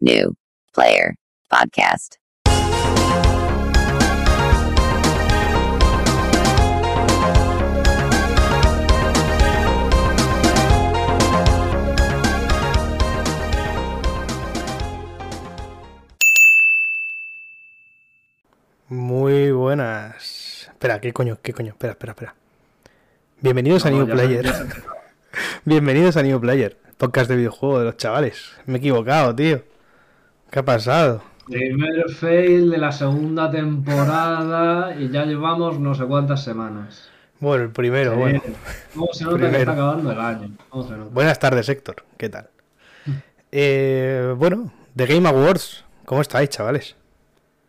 New Player Podcast. Muy buenas. Espera, ¿qué coño? ¿Qué coño? Espera, espera, espera. Bienvenidos a New ya- Player. ya- Bienvenidos a New Player, podcast de videojuegos de los chavales. Me he equivocado, tío. ¿Qué ha pasado? Primer fail de la segunda temporada y ya llevamos no sé cuántas semanas. Bueno, el primero, bueno. ¿Cómo se nota que está acabando el año? ¿Cómo se nota? Buenas tardes, Héctor. ¿Qué tal? Eh, bueno, The Game Awards. ¿Cómo estáis, chavales?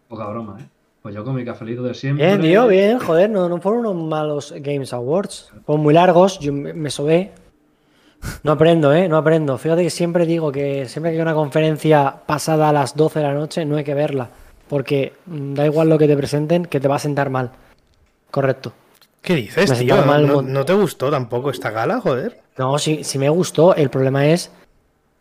Poca broma, ¿eh? Pues yo con mi cafelito de siempre. Bien, tío, bien, joder, no, no fueron unos malos Games Awards. Fueron muy largos, yo me, me sobé. No aprendo, ¿eh? No aprendo. Fíjate que siempre digo que siempre que hay una conferencia pasada a las 12 de la noche no hay que verla. Porque mm, da igual lo que te presenten, que te va a sentar mal. Correcto. ¿Qué dices, Me tío? mal, ¿No, te gustó tampoco esta gala, joder? No, si, si me gustó, el problema es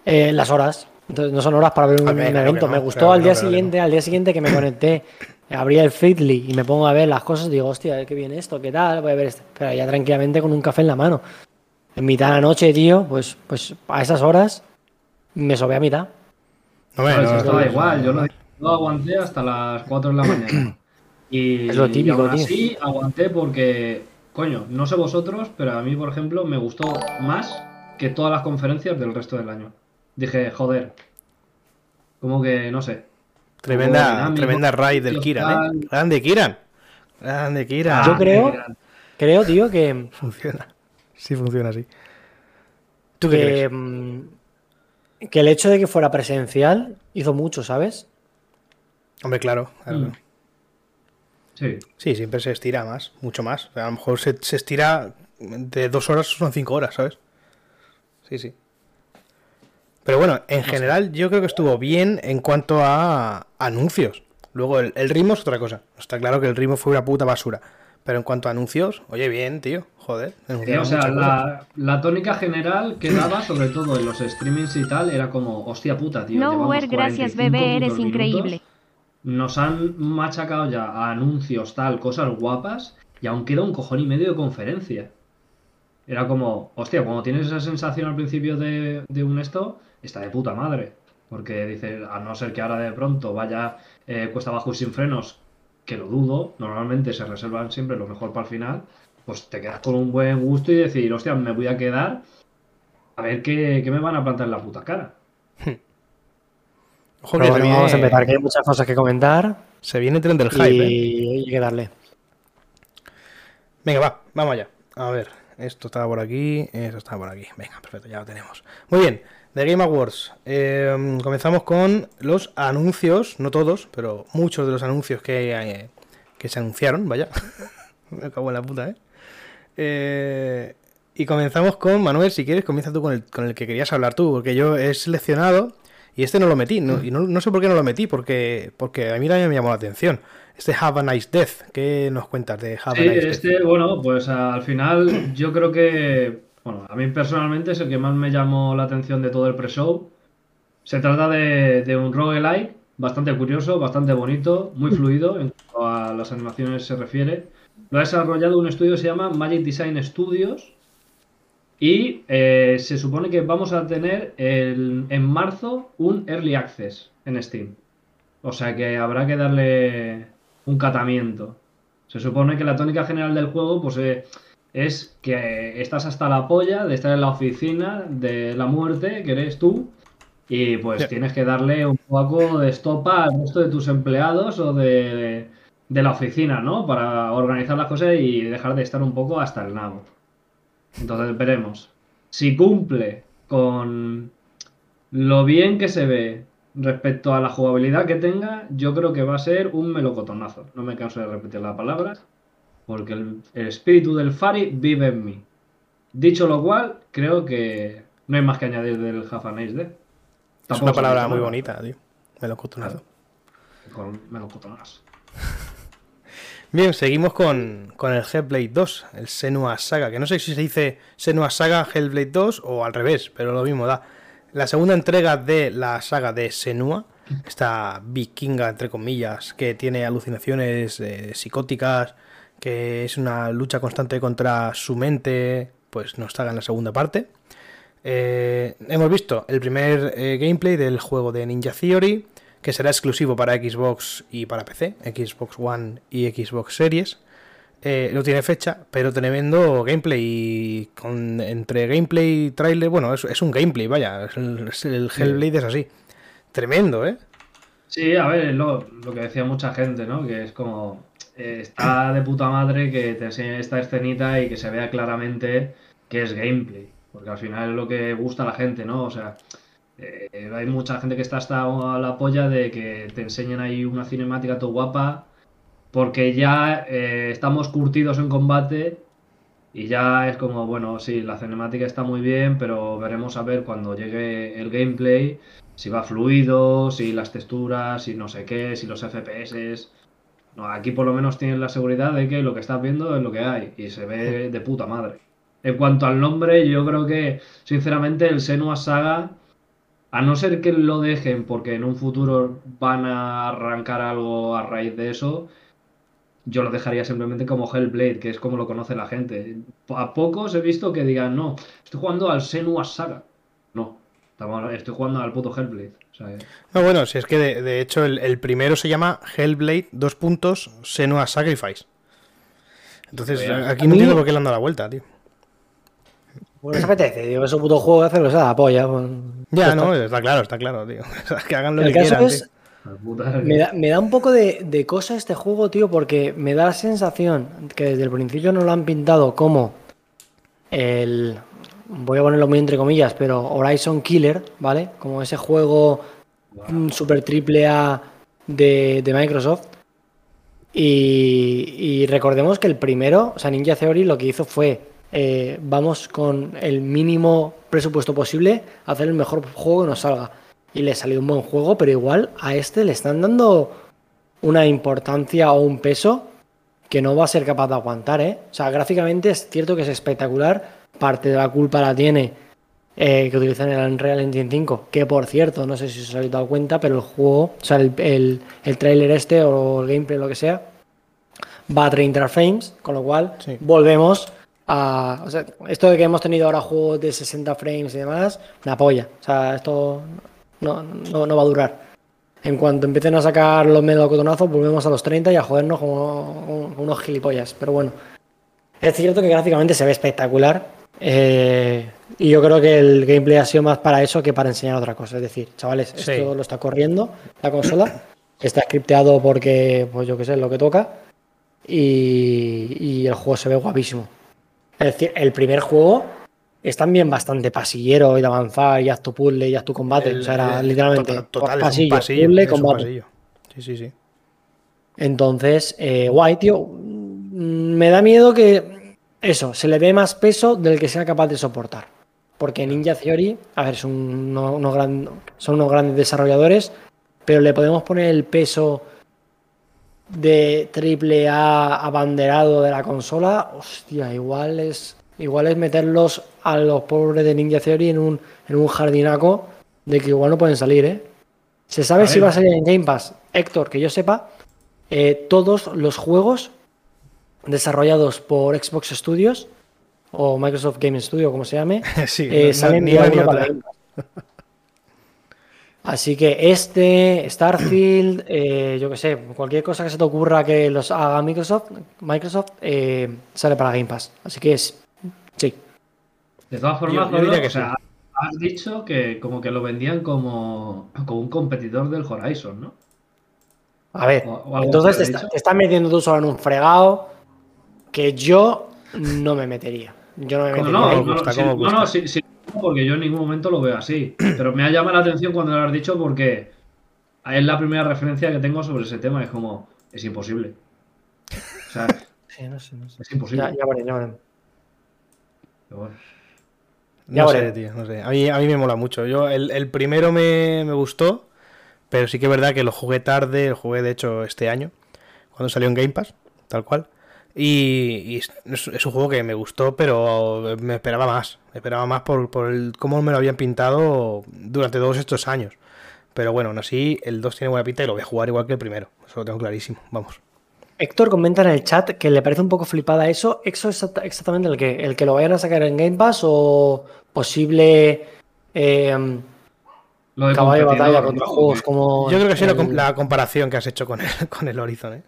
eh, las horas. Entonces, no son horas para ver un, ver, evento. no, me gustó claro al no, día claro siguiente, al día siguiente que me conecté, abría el Feedly y me pongo a ver las cosas, digo, hostia, qué bien esto, qué tal, voy a ver esto. Pero ya tranquilamente con un café en la mano. En mitad de la noche, tío, pues, pues a esas horas me sobé a mitad. No, me- no, no, da no, igual, no, yo lo, aguanté hasta las 4 de la mañana. Y, Es lo típico, y aún tío. así aguanté porque, coño, no sé vosotros, pero a mí, por ejemplo, me gustó más que todas las conferencias del resto del año. Dije, joder, como que, no sé. Tremenda, dinámico, tremenda raid del Kiran, ¿eh? Grande Kiran. Grande Kiran. Yo creo- Creo, tío, que, Funciona. Sí funciona así. ¿Tú qué que, crees? mm, que el hecho de que fuera presencial hizo mucho, ¿sabes? Hombre, claro. claro. Mm. Sí. Sí, siempre se estira más, mucho más. O sea, a lo mejor se, se estira de dos horas, son cinco horas, ¿sabes? Sí, sí. Pero bueno, en general yo creo que estuvo bien en cuanto a anuncios. Luego el, el ritmo es otra cosa. Está claro que el ritmo fue una puta basura. Pero en cuanto a anuncios, oye, bien, tío. Joder. Sí, o sea, la, la tónica general que daba, sobre todo en los streamings y tal, era como, hostia puta, tío. Nowhere, llevamos gracias 45 bebé, eres increíble. Nos han machacado ya a anuncios, tal, cosas guapas, y aún queda un cojón y medio de conferencia. Era como, hostia, cuando tienes esa sensación al principio de, de un esto, está de puta madre. Porque dices, a no ser que ahora de pronto vaya eh, cuesta abajo y sin frenos, que lo dudo, normalmente se reservan siempre lo mejor para el final, pues te quedas con un buen gusto y decir, hostia, me voy a quedar a ver qué, qué me van a plantar en la puta cara. Ojo Pero que bueno, vamos a empezar, que hay muchas cosas que comentar se viene tren del hype, ¿eh? y hay que darle. Venga, va, vamos allá. A ver, esto estaba por aquí, esto estaba por aquí. Venga, perfecto, ya lo tenemos. Muy bien, The Game Awards. Eh, comenzamos con los anuncios, no todos, pero muchos de los anuncios que, eh, que se anunciaron, vaya. Me cago en la puta, ¿eh? Eh, Y comenzamos con, Manuel, si quieres, comienza tú con el, con el que querías hablar tú, porque yo he seleccionado y este no lo metí, no, y no, no sé por qué no lo metí, porque, porque a mí también me llamó la atención. Este Have a Nice Death, ¿qué nos cuentas de Have Sí, a Nice Death? este, bueno, pues al final yo creo que, bueno, a mí personalmente es el que más me llamó la atención de todo el pre-show. Se trata de, de un roguelike bastante curioso, bastante bonito, muy fluido en cuanto a las animaciones se refiere. Lo ha desarrollado un estudio que se llama Magic Design Studios y eh, se supone que vamos a tener el- en marzo un Early Access en Steam. O sea que habrá que darle un catamiento. Se supone que la tónica general del juego pues, eh, es que estás hasta la polla de estar en la oficina de la muerte, que eres tú, y pues tienes que darle un poco de estopa al resto de tus empleados o de, de la oficina, ¿no? Para organizar las cosas y dejar de estar un poco hasta el nabo. Entonces veremos. Si cumple con lo bien que se ve respecto a la jugabilidad que tenga, yo creo que va a ser un melocotonazo. No me canso de repetir la palabra, porque el, el espíritu del Fari vive en mí. Dicho lo cual, creo que no hay más que añadir del Nice Death. Es una palabra muy bonita, tío. Melocotonazo. Con melocotonazo. Bien, seguimos con, con el Hellblade 2, el Senua Saga, que no sé si se dice Senua Saga Hellblade 2 o al revés, pero lo mismo da. la segunda entrega de la saga de Senua, esta vikinga, entre comillas, que tiene alucinaciones eh, psicóticas, que es una lucha constante contra su mente, pues nos está en la segunda parte. Eh, hemos visto el primer eh, gameplay del juego de Ninja Theory, que será exclusivo para Xbox y para PC, Xbox One y Xbox Series. Eh, no tiene fecha, pero tremendo gameplay. Y con, entre gameplay y trailer, bueno, es, es un gameplay, vaya. es el, el Hellblade es así. Tremendo, ¿eh? Sí, a ver, lo, lo que decía mucha gente, ¿no? Que es como. eh, está de puta madre que te enseñen esta escenita y que se vea claramente que es gameplay. Porque al final es lo que gusta a la gente, ¿no? O sea, eh, hay mucha gente que está hasta a la polla de que te enseñen ahí una cinemática todo guapa. Porque ya eh, estamos curtidos en combate y ya es como, bueno, sí, la cinemática está muy bien, pero veremos a ver cuando llegue el gameplay si va fluido, si las texturas, si no sé qué, si los FPS. No, aquí por lo menos tienes la seguridad de que lo que estás viendo es lo que hay y se ve de puta madre. En cuanto al nombre, yo creo que, sinceramente, el Senua Saga, a no ser que lo dejen porque en un futuro van a arrancar algo a raíz de eso, yo lo dejaría simplemente como Hellblade, que es como lo conoce la gente. A pocos he visto que digan, no, estoy jugando al Senua Saga. No, estoy jugando al puto Hellblade. O sea, No, bueno, si es que de, de hecho el, el primero se llama Hellblade, dos puntos, Senua Sacrifice. Entonces, aquí no mí- entiendo por qué le han dado la vuelta, tío. Bueno, se apetece, digo, es un puto juego de hacerlo, se da la polla. pues, Ya, no, está claro, está claro, tío. O sea, que hagan lo El que caso quieran, es, tío. me da, me da un poco de, de cosa este juego, tío, porque me da la sensación que desde el principio nos lo han pintado como el. Voy a ponerlo muy entre comillas, pero Horizon Killer, ¿vale? Como ese juego mm, super triple A de, de Microsoft. Y, y recordemos que el primero, o sea, Ninja Theory lo que hizo fue, eh, vamos con el mínimo presupuesto posible a hacer el mejor juego que nos salga. Y le salió un buen juego, pero igual a este le están dando una importancia o un peso que no va a ser capaz de aguantar, ¿eh? O sea, gráficamente es cierto que es espectacular, parte de la culpa la tiene eh, que utilizan el Unreal Engine 5, que por cierto, no sé si os habéis dado cuenta, pero el juego, o sea, el, el, el trailer este o el gameplay, lo que sea, va a 30 frames, con lo cual Sí. volvemos a... O sea, esto de que hemos tenido ahora juegos de 60 frames y demás, una polla. O sea, esto no, no, no va a durar. En cuanto empiecen a sacar los melocotonazos, volvemos a los 30 y a jodernos como, unos gilipollas. Pero bueno, es cierto que gráficamente se ve espectacular. eh, y yo creo que el gameplay ha sido más para eso que para enseñar otra cosa. Es decir, chavales, Sí. esto lo está corriendo la consola. Está scripteado porque, pues yo qué sé, lo que toca. Y, y el juego se ve guapísimo. Es decir, el primer juego es también bastante pasillero y de avanzar y haz tu puzzle y haz tu combate. El- o sea, era el- literalmente total, total, es un pasillo, puzzle, es un combate. pasillo. Sí, sí, sí. Entonces, eh, guay, tío. Me da miedo que eso, se le dé más peso del que sea capaz de soportar. Porque Ninja Theory, a ver, son uno- unos, gran- son unos grandes desarrolladores, pero le podemos poner el peso de triple A abanderado de la consola. Hostia, igual es, igual es meterlos a los pobres de Ninja Theory en un, en un jardinaco de que igual no pueden salir, ¿eh? ¿Se sabe A si ver. va a salir en Game Pass? Héctor, que yo sepa, eh, todos los juegos desarrollados por Xbox Studios o Microsoft Game Studio, como se llame, Sí, eh, no- salen día uno para. Game Pass. Así que este, Starfield, eh, yo que sé, cualquier cosa que se te ocurra que los haga Microsoft, Microsoft eh, sale para Game Pass. Así que es, sí. De todas formas, yo diría que o sea, has dicho que como que lo vendían como, como un competidor del Horizon, ¿no? A ver, O- o algo entonces te, estás metiendo tú solo en un fregado que yo no me metería. Yo no me No, metería. no, ahí. ¿Cómo no, sí, ¿Cómo no, no, gusta? sí, sí, porque yo en ningún momento lo veo así. Pero me ha llamado la atención cuando lo has dicho porque es la primera referencia que tengo sobre ese tema. Es como, es imposible. O sea, Sí, no sé, no sé. es imposible. Ya, ya veré, ya veré. Pero bueno. Ya No sé, tío, no sé. A mí, a mí me mola mucho. Yo, el, el primero me, me gustó, pero sí que es verdad que lo jugué tarde, lo jugué de hecho este año, cuando salió en Game Pass, tal cual. Y, y es, es un juego que me gustó, pero me esperaba más. Me esperaba más por, por el, cómo me lo habían pintado durante todos estos años. Pero bueno, aún así, el 2 tiene buena pinta y lo voy a jugar igual que el primero. Eso lo tengo clarísimo. Vamos. Héctor comenta en el chat que le parece un poco flipada eso. ¿Eso es exacta- exactamente el que? ¿El que lo vayan a sacar en Game Pass o posible eh, Lo de caballo de batalla contra juegos como. Yo creo que sí la, el- la comparación que has hecho con el, con el Horizon, ¿eh?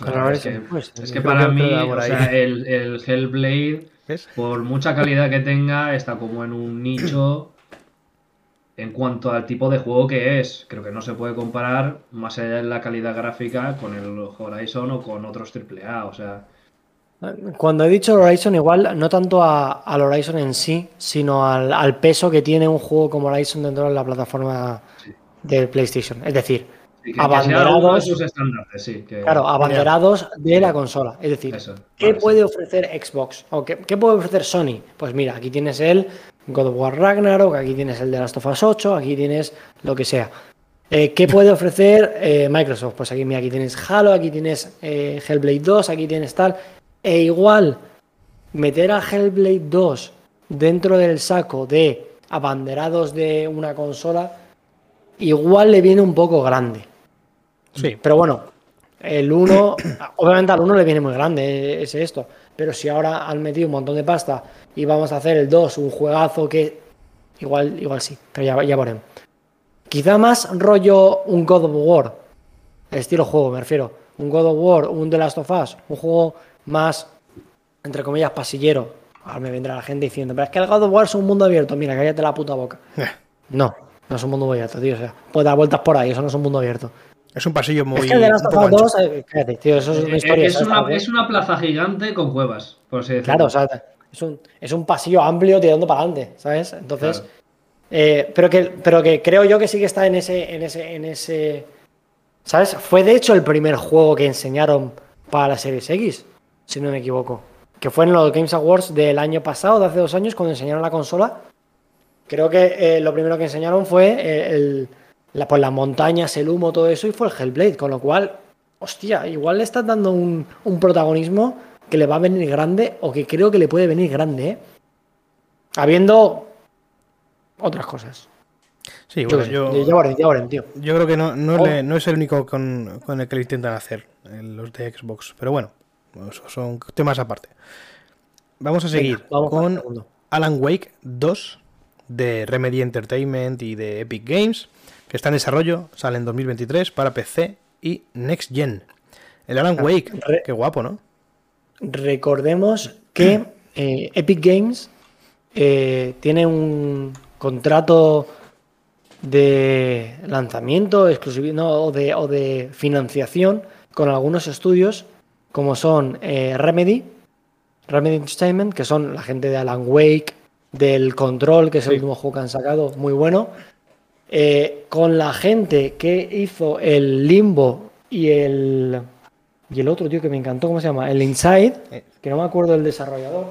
Claro, es que, pues, es para que mí, o sea, el, el Hellblade, ¿Ves? por mucha calidad que tenga, está como en un nicho en cuanto al tipo de juego que es. Creo que no se puede comparar más allá de la calidad gráfica con el Horizon o con otros AAA. O sea, Cuando he dicho Horizon, igual no tanto a- al Horizon en sí, sino al, al peso que tiene un juego como Horizon dentro de la plataforma Sí. de PlayStation. Es decir, sí, que, que Abanderados. sus estándares, sí. Que, claro, abanderados de la consola. Es decir, Eso, ¿qué vale, puede sí. ofrecer Xbox? ¿O qué, qué puede ofrecer Sony? Pues mira, aquí tienes el God of War Ragnarok, aquí tienes el de Last of Us 8, aquí tienes lo que sea. Eh, ¿Qué puede ofrecer eh, Microsoft? Pues aquí, mira, aquí tienes Halo, aquí tienes eh, Hellblade 2, aquí tienes tal. E igual, meter a Hellblade 2 dentro del saco de abanderados de una consola, igual le viene un poco grande. Sí. Pero bueno, el 1, obviamente al 1 le viene muy grande, es esto. Pero si ahora han metido un montón de pasta y vamos a hacer el 2, un juegazo que igual, igual sí, pero ya, ya veremos. Quizá más rollo un God of War, estilo juego, me refiero. Un God of War, un The Last of Us, un juego más, entre comillas, pasillero. Ahora me vendrá la gente diciendo, pero es que el God of War es un mundo abierto, mira, cállate la puta boca. Eh, No, no es un mundo abierto, tío. O sea, puedes dar vueltas por ahí, eso no es un mundo abierto. Es un pasillo muy. es que el The Last un of poco Us ancho. 2, eh, tío, eso es una Eh, historia. es, es una plaza gigante con cuevas, por así decirlo. Claro, o sea, es un, es un pasillo amplio tirando para adelante, ¿sabes? Entonces, Claro. eh, pero, que, pero que creo yo que sí que está en ese, en ese, en ese. ¿Sabes? Fue de hecho el primer juego que enseñaron para la Series X, si no me equivoco. Que fue en los Games Awards del año pasado, de hace dos años, cuando enseñaron la consola. Creo que eh, lo primero que enseñaron fue eh, el, la, pues, las montañas, el humo, todo eso, y fue el Hellblade. Con lo cual, hostia, igual le estás dando un, un protagonismo que le va a venir grande, o que creo que le puede venir grande, ¿eh? Habiendo otras cosas. Sí, Yo, bueno, sé, yo, ya ya tío. yo creo que no, no, Oh. le- no es el único con, con el que lo intentan hacer, los de Xbox. Pero bueno, son temas aparte. Vamos a seguir Venga, vamos con. Alan Wake 2 de Remedy Entertainment y de Epic Games, que está en desarrollo, sale en 2023 para PC y Next Gen. El Alan Ah, Wake, re- qué guapo, ¿no? Recordemos que eh, Epic Games eh, tiene un contrato de lanzamiento exclusivo no, o, de, o de financiación con algunos estudios como son eh, Remedy, Remedy Entertainment, que son la gente de Alan Wake, del Control, que es el último juego que han sacado, muy bueno. Eh, con la gente que hizo el Limbo y el y el otro tío que me encantó, ¿cómo se llama? El Inside, que no me acuerdo del desarrollador.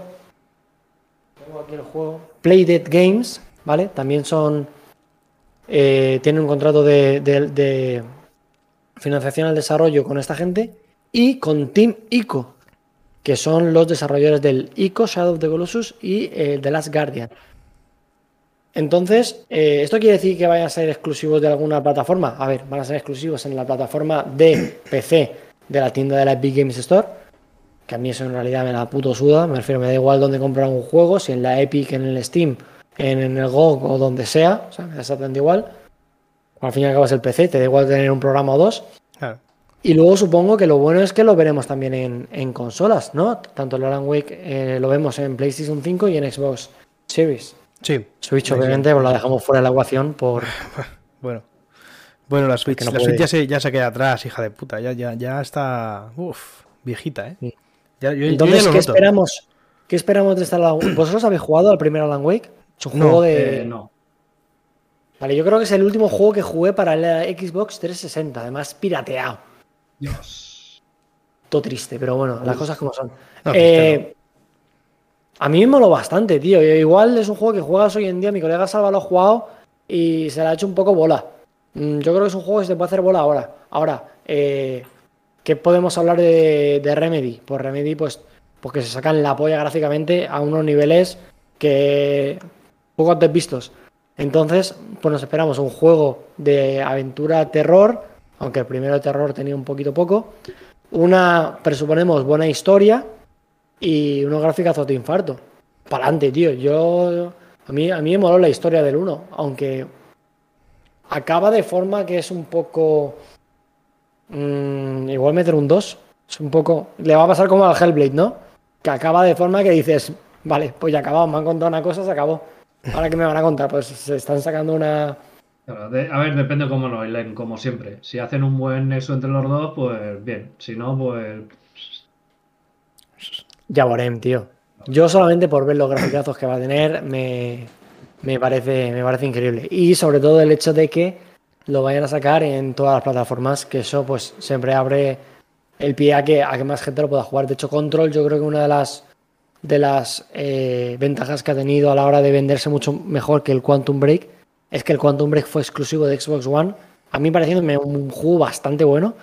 Tengo aquí el juego. Playdead Games, ¿vale? También son. eh, tienen un contrato de, de- de financiación al desarrollo con esta gente. Y con Team ICO, que son los desarrolladores del ICO, Shadow of the Colossus y eh, The Last Guardian. Entonces, eh, ¿esto quiere decir que vayan a ser exclusivos de alguna plataforma? A ver, van a ser exclusivos en la plataforma de PC de la tienda de la Epic Games Store. Que a mí eso en realidad me la puto suda. Me refiero, me da igual dónde comprar un juego, si en la Epic, en el Steam, en, en el GOG o donde sea. O sea, me da exactamente igual. Al fin y al cabo es el PC, te da igual tener un programa o dos. Claro. Y luego supongo que lo bueno es que lo veremos también en, en consolas, ¿no? Tanto el Alan Wake eh, lo vemos en PlayStation 5 y en Xbox Series. Sí, Switch, obviamente, pues la dejamos fuera de la ecuación por. bueno. Bueno, la Switch, no la. Switch ya, se, ya se queda atrás, hija de puta. Ya, ya, ya está. Uf, viejita, ¿eh? Sí. Ya- yo- yo ya Entonces, lo ¿qué noto. esperamos? ¿Qué esperamos de esta Alan Wake? ¿Vosotros habéis jugado al primer Alan Wake? Es un No, juego de. Eh, no. Vale, yo creo que es el último juego que jugué para la Xbox 360, además pirateado. Dios. Todo triste, pero bueno, las cosas como son. No, Eh, triste A mí me moló bastante, tío. Igual es un juego que juegas hoy en día. Mi colega Salva lo ha jugado y se le ha hecho un poco bola. Mm, Yo creo que es un juego que se puede hacer bola ahora. Ahora, eh, ¿Qué podemos hablar de, de Remedy? Pues Remedy, pues, pues que se sacan la polla gráficamente a unos niveles que poco antes vistos. Entonces, pues nos esperamos un juego de aventura terror, aunque el primero de terror tenía un poquito poco. Una, presuponemos, buena historia y unos gráficos de infarto. Para adelante, tío. Yo. A mí, a mí me moló la historia del 1, aunque acaba de forma que es un poco. mm, igual meter un 2. Es un poco. Le va a pasar como al Hellblade, ¿no? Que acaba de forma que dices, vale, pues ya acabado, me han contado una cosa, se acabó. Ahora que me van a contar, pues se están sacando una. A ver, depende cómo lo bailen, como siempre. Si hacen un buen nexo entre los dos, pues bien. Si no, pues. Ya Borem, tío. Yo solamente por ver los graficazos que va a tener me, me parece, me parece increíble. Y sobre todo el hecho de que lo vayan a sacar en todas las plataformas, que eso pues siempre abre el pie a que, a que más gente lo pueda jugar. De hecho, Control yo creo que una de las de las eh, ventajas que ha tenido a la hora de venderse mucho mejor que el Quantum Break es que el Quantum Break fue exclusivo de Xbox One. A mí pareciéndome un juego bastante bueno.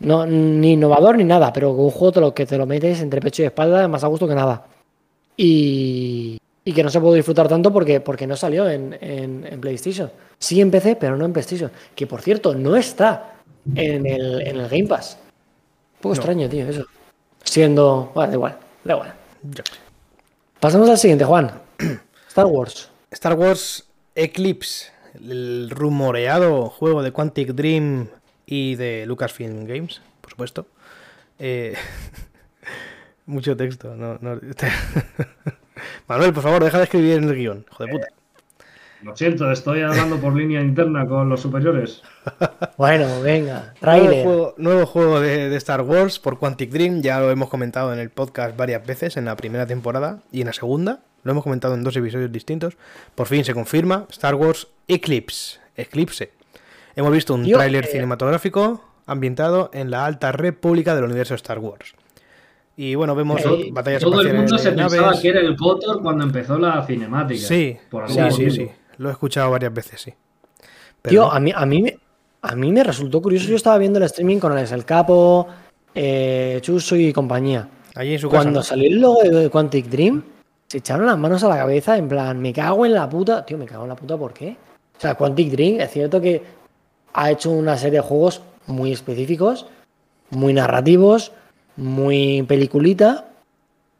No, ni innovador ni nada, pero con un juego te lo, que te lo metes entre pecho y espalda más a gusto que nada. Y, y que no se pudo disfrutar tanto porque, porque no salió en, en- en PlayStation. Sí en PC, pero no en PlayStation. Que por cierto, no está en el, en el Game Pass. Un poco No. extraño, tío, eso. Siendo. Bueno, da igual, da igual. Yo. Pasamos al siguiente, Juan. Star Wars. Star Wars Eclipse, el rumoreado juego de Quantic Dream y de Lucasfilm Games, por supuesto. Eh, mucho texto. No, no- Manuel, por favor, deja de escribir en el guion. Hijo de puta. Lo siento, estoy hablando por línea interna con los superiores. Bueno, venga, Nuevo trailer. juego, nuevo juego de, de Star Wars por Quantic Dream, ya lo hemos comentado en el podcast varias veces, en la primera temporada y en la segunda. Lo hemos comentado en dos episodios distintos. Por fin se confirma Star Wars Eclipse. Eclipse. Hemos visto un tráiler eh, cinematográfico ambientado en la Alta República del universo Star Wars. Y bueno, vemos Eh, batallas Todo el espaciales mundo de se pensaba naves. que era el Kotor cuando empezó la cinemática. Sí, por sí, sí, sí. Lo he escuchado varias veces, sí. Pero Tío, a mí, a, mí, me- a mí me resultó curioso. Yo estaba viendo el streaming con Alex el Capo, eh, Chuso y compañía. allí en su casa. Cuando ¿no? salió el logo de Quantic Dream, se echaron las manos a la cabeza en plan, me cago en la puta. Tío, me cago en la puta, ¿por qué? O sea, Quantic Dream es cierto que ha hecho una serie de juegos muy específicos, muy narrativos, muy peliculita.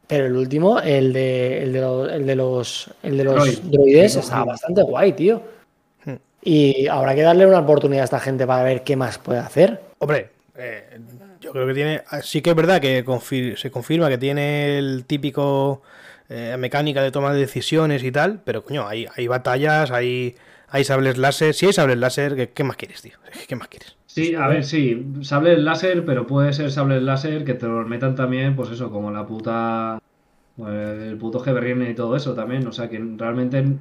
Pero el último, el de, el de los, el de los, el de los Droid. droides, Sí, estaba sí. bastante guay, tío. Hmm. Y habrá que darle una oportunidad a esta gente para ver qué más puede hacer. Hombre, eh, yo creo que tiene. Sí que es verdad que confir- se confirma que tiene el típico eh, mecánica de toma de decisiones y tal, pero coño, hay, hay batallas, hay, hay sables láser. Si hay sables láser, ¿qué, qué más quieres, tío? ¿Qué más quieres? Sí, a ver, sí, sable láser, pero puede ser sable láser que te lo metan también, pues eso, como la puta. pues, el puto Heberrine y todo eso también. O sea, que realmente,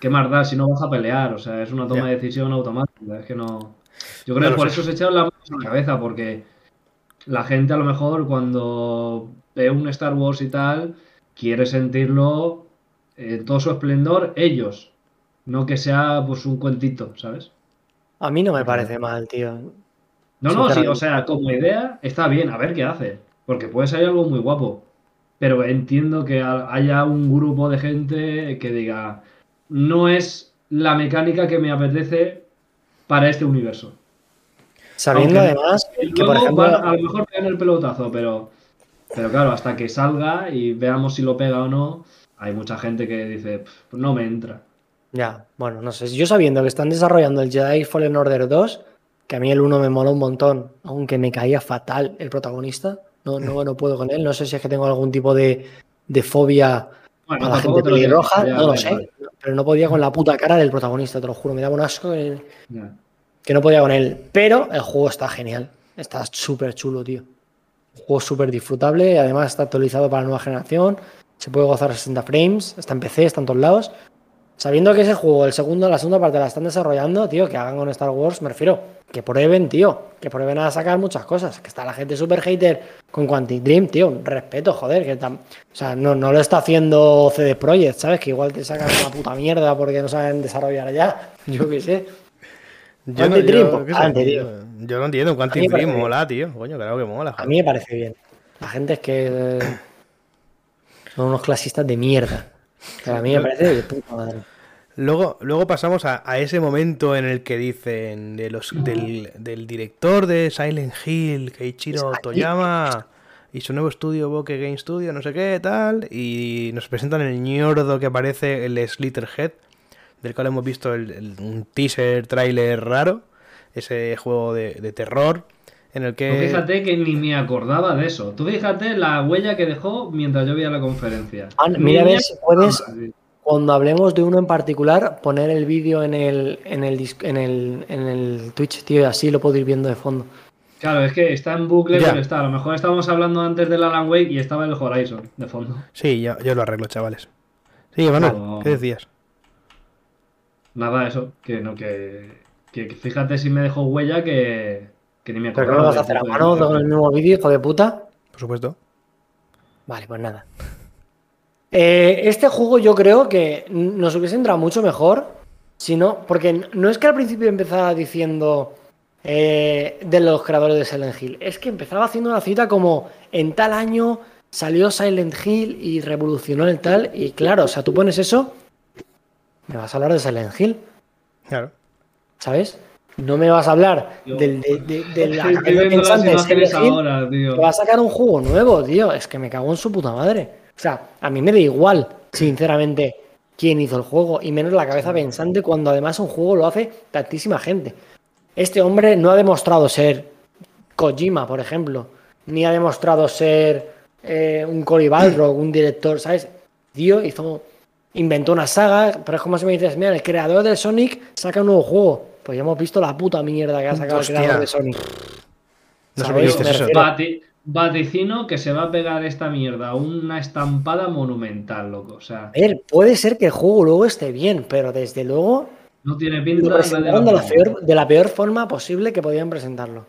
¿qué más da si no vas a pelear? O sea, es una toma de decisión automática. Es que no. Yo creo No que por sé. eso se echaron la mano a la cabeza, porque la gente a lo mejor cuando ve un Star Wars y tal, quiere sentirlo en todo su esplendor ellos. No que sea pues un cuentito, ¿sabes? A mí no me parece mal, tío. No, no, sí, o sea, como idea está bien, a ver qué hace. Porque puede salir algo muy guapo. Pero entiendo que ha- haya un grupo de gente que diga, no es la mecánica que me apetece para este universo. Sabiendo Aunque- además que, por luego ejemplo, van- a lo mejor pegan el pelotazo, pero, pero claro, hasta que salga y veamos si lo pega o no, hay mucha gente que dice, "Pff, no me entra. Ya, bueno, no sé. Yo sabiendo que están desarrollando el Jedi Fallen Order 2, que a mí el 1 me mola un montón, aunque me caía fatal el protagonista. No, no, no puedo con él. No sé si es que tengo algún tipo de, de fobia Bueno, a la gente pelirroja. No lo vale, sé. vale, Pero no podía con la puta cara del protagonista, te lo juro. Me daba un asco que no podía con él. Pero el juego está genial. Está súper chulo, tío. Un juego súper disfrutable. Además está actualizado para la nueva generación. Se puede gozar a 60 frames. Está en PC, está en todos lados. Sabiendo que ese juego, el segundo, la segunda parte la están desarrollando, tío, que hagan con Star Wars, me refiero, que prueben, tío, que prueben a sacar muchas cosas. Que está la gente super hater con Quantic Dream, tío, respeto, joder, que tam- o sea, no, no lo está haciendo CD Projekt, ¿sabes? Que igual te sacan una puta mierda porque no saben desarrollar ya. Yo qué sé. Yo, Quantic Dream, pues, adelante, yo- tío. Yo no entiendo. Me Dream mola, tío. Coño, claro que mola. A mí me parece bien. La gente es que eh, son unos clasistas de mierda. A mí me parece de puta madre. Luego, luego pasamos a, a ese momento en el que dicen de los, del, del director de Silent Hill, Keiichiro. Toyama, y su nuevo estudio, Bokeh Game Studio, no sé qué, tal, y nos presentan el ñordo que aparece el Slitterhead, del cual hemos visto el- el- un teaser, trailer raro, ese juego de, de terror, en el Tú que... fíjate que ni me acordaba de eso. Tú fíjate la huella que dejó mientras yo veía la conferencia. Ah, mira a ver si puedes, cuando hablemos de uno en particular, poner el vídeo en el, en, el, en, el, en el Twitch, tío, y así lo puedo ir viendo de fondo. Claro, es que está en bucle, Ya. pero está. A lo mejor estábamos hablando antes del Alan Wake y estaba el Horizon de fondo. Sí, yo, yo lo arreglo, chavales. Sí, Manuel, No. ¿qué decías? Nada, eso. Que no, que. Que fíjate si me dejó huella que. Que ni me ¿Pero qué me vas a hacer a mano con el mismo vídeo, hijo de puta? Por supuesto. Vale, pues nada. Eh, este juego yo creo que nos hubiese entrado mucho mejor, si no, porque no es que al principio empezara diciendo eh, de los creadores de Silent Hill, es que empezaba haciendo una cita como en tal año salió Silent Hill y revolucionó el tal, y claro, o sea, tú pones eso, me vas a hablar de Silent Hill, Claro. ¿sabes? No me vas a hablar del, de, de- de la pensante de ahora, tío. que va a sacar un juego nuevo, tío. Es que me cago en su puta madre. O sea, a mí me da igual, sinceramente, quién hizo el juego. Y menos la cabeza pensante cuando además un juego lo hace tantísima gente. Este hombre no ha demostrado ser Kojima, por ejemplo. Ni ha demostrado ser eh, un Cory Balrog, un director, ¿sabes? Tío, hizo... Inventó una saga, pero es como si me dices, mira, el creador de Sonic saca un nuevo juego. Pues ya hemos visto la puta mierda que ha sacado Hostia. el creador de Sonic. No Vati- vaticino que se va a pegar esta mierda una estampada monumental, loco. O sea, A ver, puede ser que el juego luego esté bien, pero desde luego no tiene pinta presentaron de la, peor, de la peor forma posible que podían presentarlo.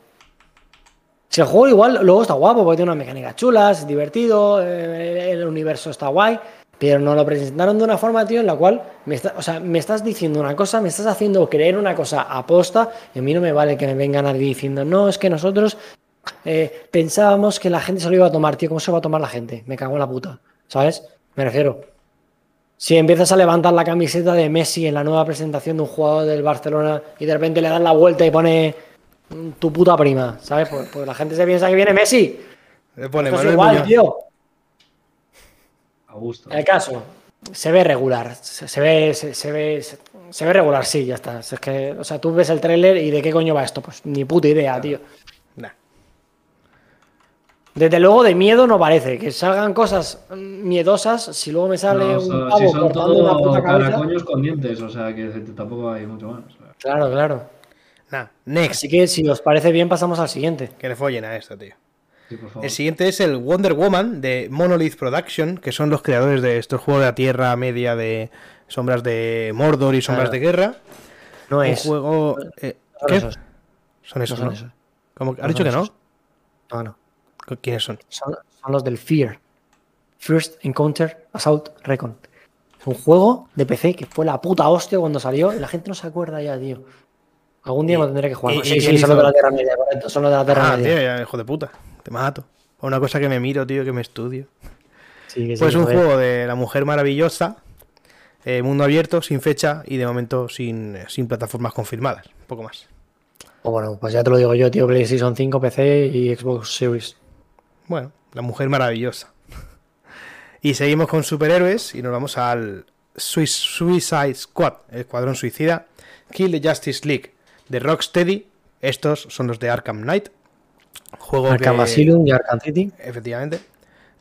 Si el juego igual luego está guapo, porque tiene unas mecánicas chulas, es divertido, eh, el universo está guay, pero no lo presentaron de una forma, tío, en la cual me, está- o sea, me estás diciendo una cosa, me estás haciendo creer una cosa aposta, y a mí no me vale que me venga nadie diciendo, no, es que nosotros eh, pensábamos que la gente se lo iba a tomar, tío, ¿cómo se va a tomar la gente? Me cago en la puta, ¿sabes? Me refiero. Si empiezas a levantar la camiseta de Messi en la nueva presentación de un jugador del Barcelona y de repente le das la vuelta y pone mm, tu puta prima, ¿sabes? Pues, pues la gente se piensa que viene Messi. Le pone Esto es Manuel igual, Muñoz. tío. Gusto. El caso, se ve regular, se, se ve, se, se ve, se, se ve regular, sí, ya está. Es que, o sea, tú ves el tráiler y de qué coño va esto, pues ni puta idea, tío. Nah. Desde luego de miedo no parece, que salgan cosas miedosas, si luego me sale No, o un sea, pavo si son cortando una puta cabeza. con dientes, o sea que tampoco hay mucho más. o sea. Claro, claro. Nah. Next. Así que si os parece bien, pasamos al siguiente. Que le follen a esto, tío. Sí. El siguiente es el Wonder Woman de Monolith Production, que son los creadores de estos juegos de la Tierra Media de Sombras de Mordor y Sombras Claro. de Guerra. No Un es. juego... eh, son ¿Qué? esos. Son esos, No son ¿no? esos. ¿Cómo ¿Has No dicho son que no? No, no. ¿Quiénes son? Son, son los del Fear. First Encounter Assault Recon. Es un juego de PC que fue la puta hostia cuando salió y la gente no se acuerda ya, tío. Algún día Y- me tendré que jugar. y- sí, y sí, quién son los de la Tierra Media, correcto. Son los de la Tierra Ah, Media. tío, ya, hijo de puta. Te mato. Una cosa que me miro, tío, que me estudio. Sí, que sí, Pues un joder. juego de la mujer maravillosa, eh, mundo abierto, sin fecha y de momento sin, sin plataformas confirmadas. Un poco más. O bueno, pues ya te lo digo yo, tío. PlayStation 5, PC y Xbox Series. Bueno, la mujer maravillosa. Y seguimos con superhéroes y nos vamos al Swiss- Suicide Squad, el Escuadrón Suicida, Kill the Justice League de Rocksteady. Estos son los de Arkham Knight. Juego Arkham que- Asylum y Arkham City. Efectivamente.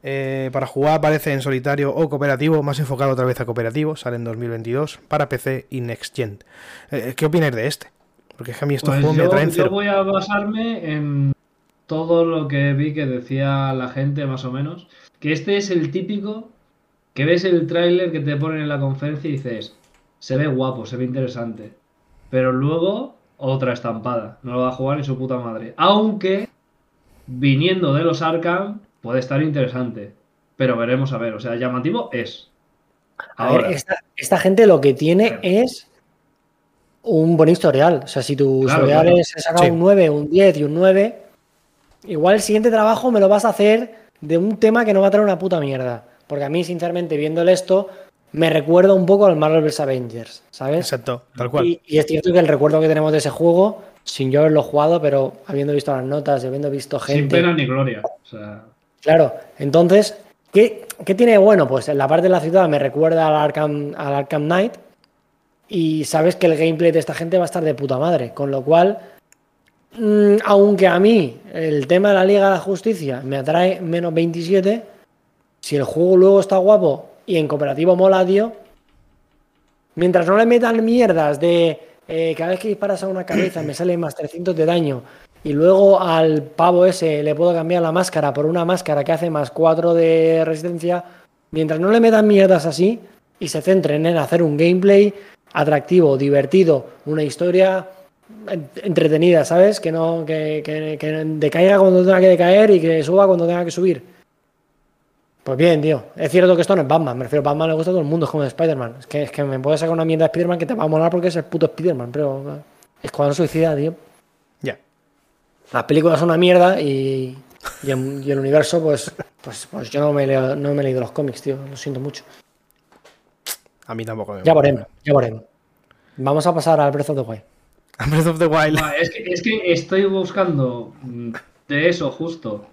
Eh, para jugar aparece en solitario o cooperativo, más enfocado otra vez a cooperativo, sale en 2022 para PC y Next Gen. Eh, ¿Qué opináis de este? Porque es que a mí estos Pues juegos me yo, atraen yo voy a basarme en todo lo que vi que decía la gente, más o menos. Que este es el típico que ves el tráiler que te ponen en la conferencia y dices, se ve guapo, se ve interesante. Pero luego, otra estampada. No lo va a jugar ni su puta madre. Aunque, viniendo de los Arkham, puede estar interesante. Pero veremos a ver. O sea, llamativo es. A ver, Ahora, esta, esta gente lo que tiene es un buen historial. O sea, si tu Claro, historial claro. es sacar Sí. un 9, un 10 y un 9, igual el siguiente trabajo me lo vas a hacer de un tema que no va a traer una puta mierda. Porque a mí, sinceramente, viéndole esto, me recuerda un poco al Marvel vs. Avengers, ¿sabes? Exacto, tal cual. Y, y es cierto que el recuerdo que tenemos de ese juego, sin yo haberlo jugado, pero habiendo visto las notas y habiendo visto Sin gente. pena ni gloria. O sea, Claro, entonces, ¿qué, qué tiene de bueno? Pues en la parte de la ciudad me recuerda al Arkham, al Arkham Knight y sabes que el gameplay de esta gente va a estar de puta madre, con lo cual, mm, aunque a mí el tema de la Liga de la Justicia me atrae menos 27, si el juego luego está guapo y en cooperativo mola, tío, mientras no le metan mierdas de eh, cada vez que disparas a una cabeza me sale más 300 de daño y luego al pavo ese le puedo cambiar la máscara por una máscara que hace más 4 de resistencia, mientras no le metan mierdas así y se centren en hacer un gameplay atractivo, divertido, una historia en- entretenida, ¿sabes? Que no que, que- que decaiga cuando tenga que decaer y que suba cuando tenga que subir. Pues bien, tío. Es cierto que esto no es Batman. Me refiero, Batman le gusta a todo el mundo, es como Spider-Man. Es que, es que me puedes sacar una mierda de Spider-Man que te va a molar porque es el puto Spider-Man, pero eh, Escuadrón Suicida, tío. Ya. Las películas son una mierda y, y, en- y el universo, pues, pues, pues yo no me, leo- no me he leído los cómics, tío. Lo siento mucho. A mí tampoco me Ya veremos, ya veremos. Vamos a pasar al Breath of the Wild. Breath of the Wild. Es, que, es que estoy buscando de eso justo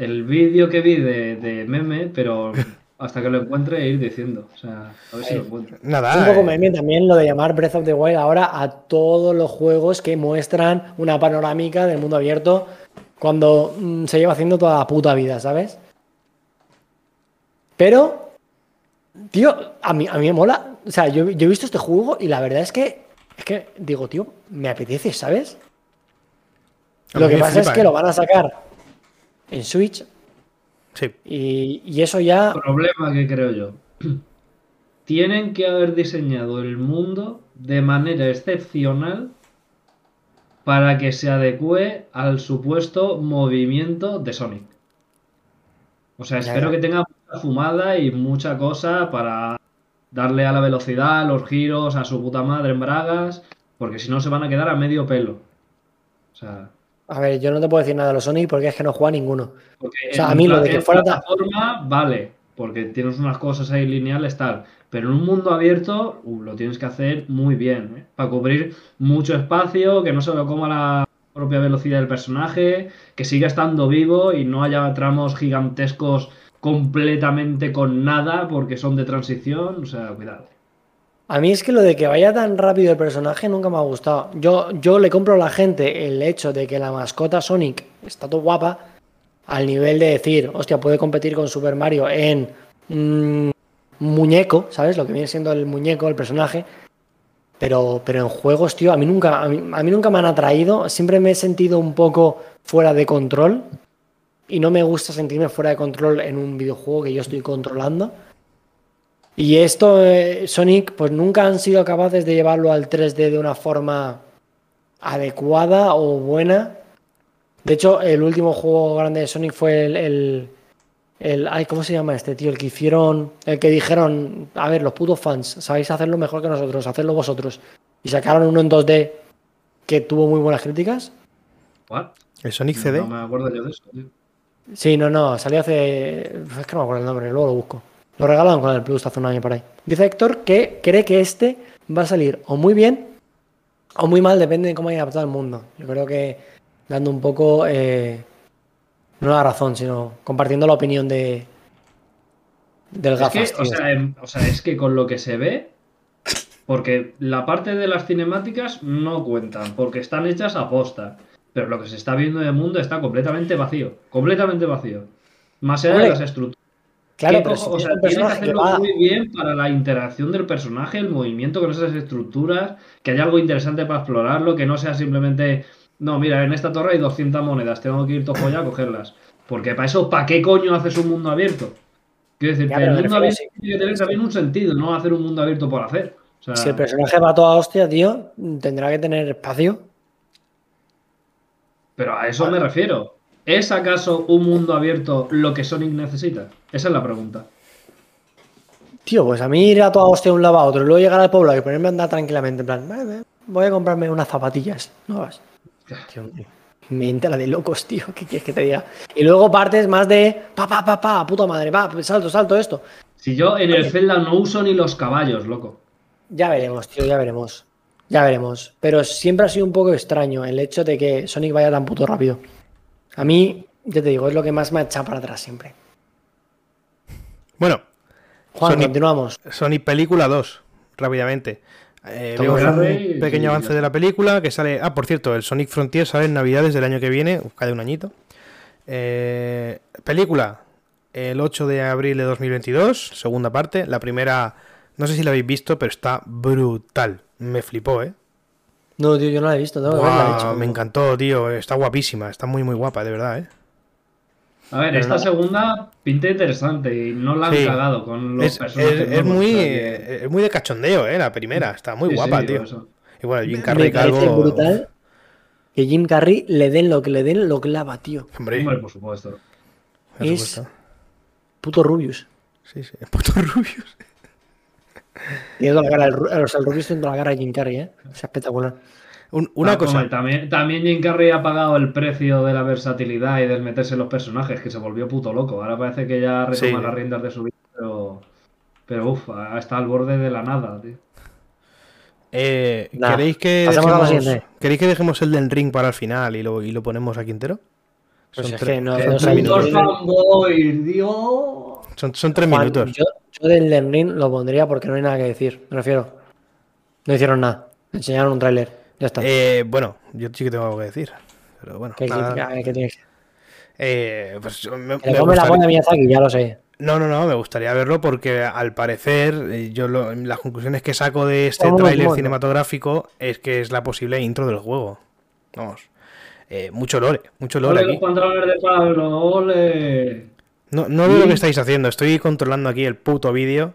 el vídeo que vi de, de meme, pero hasta que lo encuentre ir diciendo. O sea, a ver si lo encuentro. Nada. Es un poco eh, meme también lo de llamar Breath of the Wild ahora a todos los juegos que muestran una panorámica del mundo abierto cuando mm, se lleva haciendo toda la puta vida, ¿sabes? Pero, tío, a mí, a mí me mola. O sea, yo, yo he visto este juego y la verdad es que, es que digo, tío, me apetece, ¿sabes? A Lo que pasa flipa, es que eh. lo van a sacar en Switch Sí. y, y eso ya Problema que creo yo. Tienen que haber diseñado el mundo de manera excepcional para que se adecue al supuesto movimiento de Sonic. O sea, espero que tenga mucha fumada y mucha cosa para darle a la velocidad, los giros, a su puta madre en bragas, porque si no se van a quedar a medio pelo. O sea, A ver, yo no te puedo decir nada de los Sonic porque es que no juega ninguno. porque O sea, a mí lo de que fuera ta- plataforma, vale, porque tienes unas cosas ahí lineales, tal. Pero en un mundo abierto, uh, lo tienes que hacer muy bien, ¿eh? Para cubrir mucho espacio, que no se lo coma la propia velocidad del personaje, que siga estando vivo y no haya tramos gigantescos completamente con nada porque son de transición. O sea, cuidado. A mí es que lo de que vaya tan rápido el personaje nunca me ha gustado. Yo, yo le compro a la gente el hecho de que la mascota Sonic está todo guapa al nivel de decir, hostia, puede competir con Super Mario en mm, muñeco, ¿sabes? Lo que viene siendo el muñeco, el personaje. Pero, pero en juegos, tío, a mí, nunca, a, mí, a mí nunca me han atraído. Siempre me he sentido un poco fuera de control. Y no me gusta sentirme fuera de control en un videojuego que yo estoy controlando. Y esto, eh, Sonic, pues nunca han sido capaces de llevarlo al 3D de una forma adecuada o buena. De hecho, el último juego grande de Sonic fue el, el, el- ay, ¿cómo se llama este tío? El que hicieron, el que dijeron, a ver, los putos fans, sabéis hacerlo mejor que nosotros, hacedlo vosotros. Y sacaron uno en 2D que tuvo muy buenas críticas. ¿What? El Sonic CD. No me acuerdo yo de eso, tío. Sí, no, no, salió hace. Es que no me acuerdo el nombre, luego lo busco. Lo regalaron con el Plus hace un año por ahí. Dice Héctor que cree que este va a salir o muy bien o muy mal, depende de cómo haya adaptado el mundo. Yo creo que dando un poco. eh, no la razón, sino compartiendo la opinión de. Del Es gafas. que, o sea, em- o sea, es que con lo que se ve, porque la parte de las cinemáticas no cuentan, porque están hechas a posta. Pero lo que se está viendo de mundo está completamente vacío. Completamente vacío. Más allá de las estructuras. Claro, ¿Qué pero si o tienes sea, un tiene que hacerlo va. muy bien para la interacción del personaje, el movimiento con esas estructuras, que haya algo interesante para explorarlo, que no sea simplemente, no, mira, en esta torre hay 200 monedas, tengo que ir todo a cogerlas. Porque para eso, ¿para qué coño haces un mundo abierto? Quiero decir, Ya, el mundo abierto sí. tiene que tener también un sentido, no hacer un mundo abierto por hacer. O sea, Si el personaje va a toda hostia, tío, tendrá que tener espacio. pero a eso me refiero. ¿Es acaso un mundo abierto lo que Sonic necesita? Esa es la pregunta. Tío, pues a mí ir a toda hostia de un lado a otro y luego llegar al pueblo y ponerme a andar tranquilamente, en plan, "Ve, ve, voy a comprarme unas zapatillas nuevas. Tío, me entra de locos, tío. ¿Qué quieres que te diga? Y luego partes más de pa, pa, pa, pa, puta madre, va, salto, salto esto. Si yo en el Zelda no uso ni los caballos, loco. Ya veremos, tío, ya veremos. Ya veremos. Pero siempre ha sido un poco extraño el hecho de que Sonic vaya tan puto rápido. A mí, ya te digo, es lo que más me ha echado para atrás siempre. Bueno, Juan, continuamos. Sonic Película 2, rápidamente. Eh, vemos un Rey, pequeño y avance de la película que sale. Ah, por cierto, el Sonic Frontier sale en Navidades del año que viene, cada un añito. Eh, película, el 8 de abril de 2022, segunda parte. La primera, no sé si la habéis visto, pero está brutal. Me flipó, ¿eh? No, tío, yo no la he visto. Tengo que verla, de hecho. me encantó, tío. Está guapísima, está muy, muy guapa, de verdad, ¿eh? A ver, Pero esta no- segunda pinta interesante y no la han Sí. cagado con los Es, personajes. es- muy, que- es muy de cachondeo, ¿eh? La primera, está muy Sí, guapa, sí, tío. eso. Y bueno, Jim Me Carrey parece calvo. brutal que Jim Carrey le den lo que le den, lo clava, tío. Hombre, Hombre, por supuesto. por es- supuesto. Puto Rubius. Sí, sí, puto Rubius. Tiene toda la cara, el, o sea, el Rubius tiene toda la cara de Jim Carrey, ¿eh? Es espectacular. Un- una Ah, cosa. hombre, también, también Jim Carrey ha pagado el precio de la versatilidad y del meterse en los personajes, que se volvió puto loco. Ahora parece que ya retoma Sí. las riendas de su vida, pero. Pero uff, está al borde de la nada, tío. Eh, Nah, ¿queréis, que dejemos. ¿Queréis que dejemos el del ring para el final y lo, y lo ponemos aquí entero? Pues Son tres Juan, minutos. Yo, yo del Elden Ring lo pondría porque no hay nada que decir. Me refiero. No hicieron nada. Enseñaron un tráiler. Ya está. Eh, bueno, yo sí que tengo algo que decir. Pero bueno, ¿Qué, nada. qué- tienes que- Eh, pues me, me come la gustaría- bola a Miyazaki, ya lo sé. No, no, no, me gustaría verlo porque al parecer eh, yo lo- las conclusiones que saco de este tráiler bueno. cinematográfico es que es la posible intro del juego. Vamos. Eh, mucho lore, mucho lore ¡Ole aquí. los pantalones de Pablo! ¡Ole! No, no veo lo que estáis haciendo, estoy controlando aquí el puto vídeo,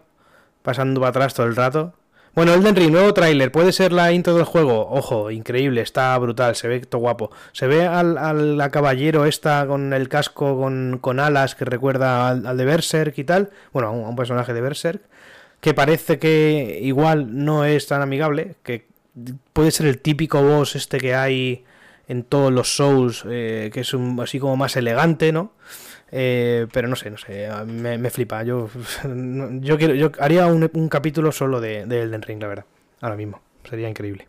pasando para atrás todo el rato. Bueno, Elden Ring, nuevo tráiler, puede ser la intro del juego. Ojo, increíble, está brutal, se ve todo guapo. Se ve al, al a caballero esta con el casco con, con alas que recuerda al, al de Berserk y tal. Bueno, a un, a un personaje de Berserk. Que parece que igual no es tan amigable, que puede ser el típico boss este que hay en todos los Souls, eh, que es un, así como más elegante, ¿no? Eh, pero no sé, no sé, me, me flipa. Yo, yo, quiero, yo haría un, un capítulo solo de, de Elden Ring, la verdad. Ahora mismo. Sería increíble.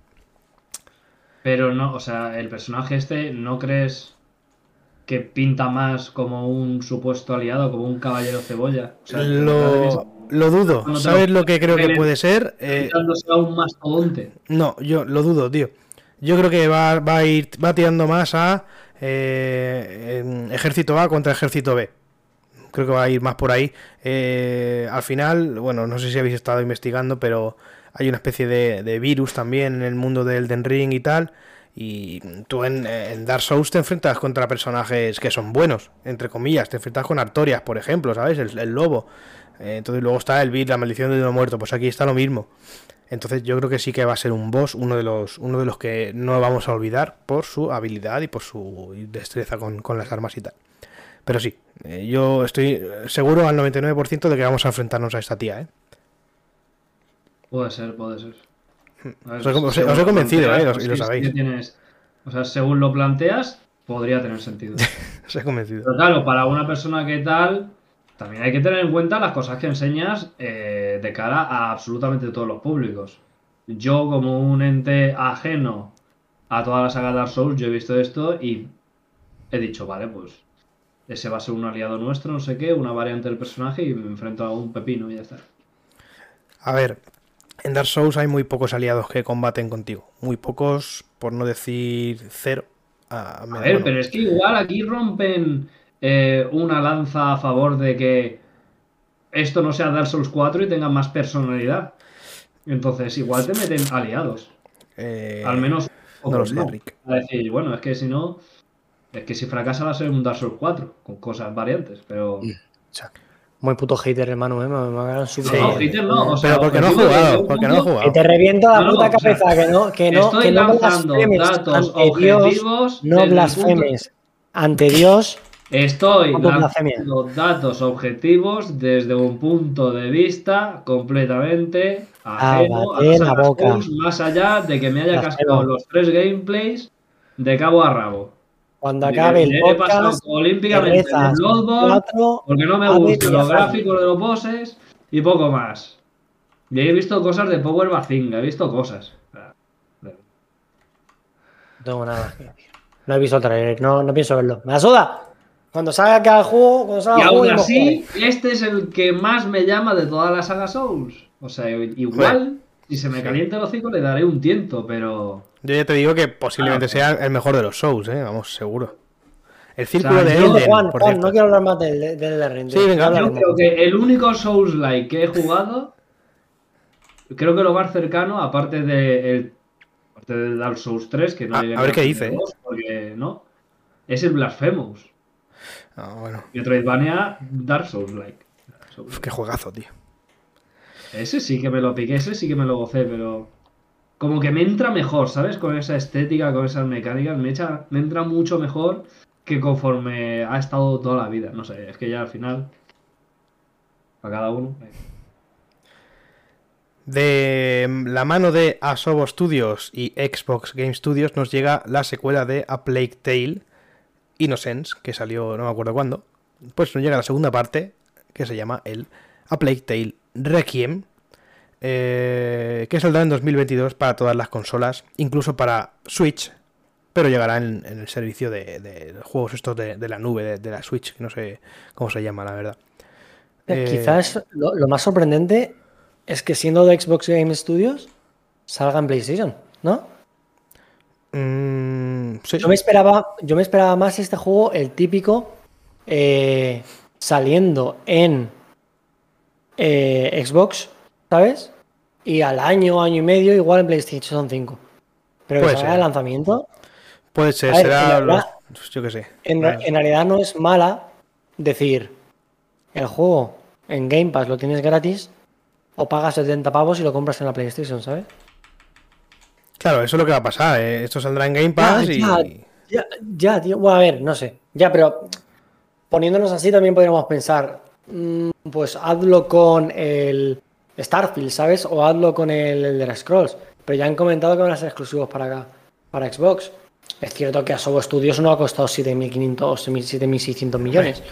Pero no, o sea, el personaje este, ¿no crees que pinta más como un supuesto aliado, como un caballero cebolla? O sea, Lo, lo dudo. No ¿Sabes lo- que creo que puede ser? Eh, a un mastodonte. no, yo lo dudo, tío. Yo creo que va, va a ir va tirando más a eh, ejército A contra ejército B. Creo que va a ir más por ahí. Eh, al final, bueno, no sé si habéis estado investigando, pero hay una especie de, virus también en el mundo del Elden Ring y tal. Y tú en, Dark Souls te enfrentas contra personajes que son buenos, entre comillas. Te enfrentas con Artorias, por ejemplo, ¿sabes? El, el lobo. Eh, entonces luego está el vir, la maldición de uno muerto. Pues aquí está lo mismo. Entonces yo creo que sí que va a ser un boss, uno de los, uno de los que no vamos a olvidar por su habilidad y por su destreza con, con las armas y tal. Pero sí, eh, yo estoy seguro al 99% de que vamos a enfrentarnos a esta tía, ¿eh? Puede ser, puede ser. Ver, Os he- os he- os convencido, planteas, eh, pues y lo sabéis. tienes- o sea, según lo planteas, podría tener sentido. Os he convencido. Pero claro, para una persona que tal, también hay que tener en cuenta las cosas que enseñas eh, de cara a absolutamente todos los públicos. Yo, como un ente ajeno a toda la saga Dark Souls, yo he visto esto y he dicho, vale, pues ese va a ser un aliado nuestro, no sé qué, una variante del personaje y me enfrento a un pepino y ya está. A ver, en Dark Souls hay muy pocos aliados que combaten contigo. Muy pocos, por no decir cero. Ah, me- A ver, bueno, pero es que igual aquí rompen eh, una lanza a favor de que esto no sea Dark Souls 4 y tenga más personalidad. Entonces, igual te meten aliados. eh, Al menos. no lo sé, Rick. A decir, bueno, es que si no. Es que si fracasa va a ser un Dark Souls 4, con cosas variantes, pero. Muy puto hater, hermano, ¿eh? Me, me Sí. No, hater no, o sea, Pero porque no que jugado, porque no punto- jugado. Que te reviento la No, no, puta o sea, cabeza, que no, que no, Estoy que no blasfemes datos Dios, objetivos no blasfemes ante Dios Estoy lanzando datos objetivos desde un punto de vista completamente ajeno a sagas boca. Más allá de que me haya cascado los tres gameplays de cabo a rabo. Cuando acabe el me he pasado podcast, te olímpicamente rezas Bloodborne, cuatro porque no me gustan los gráficos de los bosses y poco más. Y he visto cosas de Power Bazinga, he visto cosas. No tengo nada más que decir. No he visto el trailer, no, no pienso verlo. ¡Me la suda! Cuando salga cada juego, cuando salga Y el juego, aún así, este es el que más me llama de toda la saga Souls. O sea, igual, si se me calienta el hocico, le daré un tiento, pero. Yo ya te digo que posiblemente Ah, sea el mejor de los shows, ¿eh? Vamos, seguro. El círculo O sea, de Elden, Juan, por Juan, no quiero hablar más del, Elden Ring. Sí, venga, Yo creo que el único Souls-like que he jugado, creo que lo más cercano, aparte de, el, aparte de Dark Souls 3, que no Ah, llegué a ver qué dice, ¿eh? porque no, es el Blasphemous. Ah, bueno. Metroidvania Dark Souls-like. Uf, qué juegazo, tío. Ese sí que me lo piqué, ese sí que me lo gocé, pero como que me entra mejor, ¿sabes? Con esa estética, con esas mecánicas, me, echa, me entra mucho mejor que conforme ha estado toda la vida. No sé, es que ya al final, a cada uno. De la mano de Asobo Studios y Xbox Game Studios nos llega la secuela de A Plague Tale Innocence, que salió no me acuerdo cuándo. Pues nos llega la segunda parte, que se llama el A Plague Tale Requiem, eh, que saldrá en 2022 para todas las consolas, incluso para Switch, pero llegará en, en el servicio de, juegos estos de, de la nube, de, de la Switch, que no sé cómo se llama, la verdad. Eh, Quizás lo, lo más sorprendente es que siendo de Xbox Game Studios, salga en PlayStation, ¿no? mm, sí. Yo me esperaba, yo me esperaba más este juego, el típico, eh, saliendo en eh, Xbox, ¿sabes? Y al año, año y medio, igual en PlayStation 5. Pero que salga de lanzamiento, Puede ser, ver, será verdad- los- yo qué sé. en realidad no es mala decir, el juego en Game Pass lo tienes gratis o pagas 70 pavos y lo compras en la PlayStation, ¿sabes? Claro, eso es lo que va a pasar. eh. Esto saldrá en Game Pass y. ya, ya, ya, tío. Bueno, a ver, no sé. Ya, pero poniéndonos así también podríamos pensar, mm, pues hazlo con el Starfield, ¿sabes? O hazlo con el Elder Scrolls. Pero ya han comentado que van a ser exclusivos para acá, para Xbox. Es cierto que a Sobo Studios no ha costado 7.500 o 7.600 millones.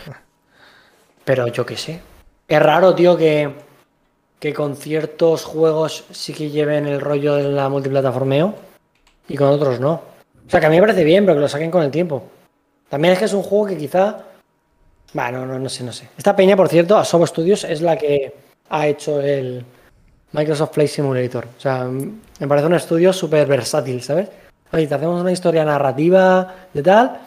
Pero yo qué sé. Es raro, tío, que, que con ciertos juegos sí que lleven el rollo de la multiplataformeo y con otros no. O sea, que a mí me parece bien, pero que lo saquen con el tiempo. También es que es un juego que quizá. Bueno, no, no sé, no sé. Esta peña, por cierto, Asobo Studios es la que ha hecho el Microsoft Flight Simulator. O sea, me parece un estudio súper versátil, ¿sabes? Oye, te hacemos una historia narrativa de tal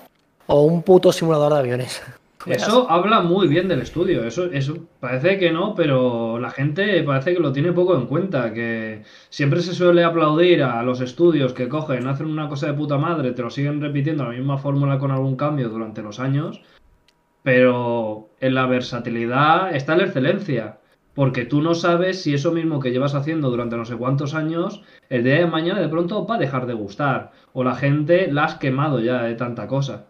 o un puto simulador de aviones. Eso habla muy bien del estudio. Eso, eso parece que no, pero la gente parece que lo tiene poco en cuenta. Que siempre se suele aplaudir a los estudios que cogen, hacen una cosa de puta madre, te lo siguen repitiendo la misma fórmula con algún cambio durante los años. Pero en la versatilidad está la excelencia. Porque tú no sabes si eso mismo que llevas haciendo durante no sé cuántos años, el día de mañana de pronto va a dejar de gustar. O la gente la has quemado ya de tanta cosa.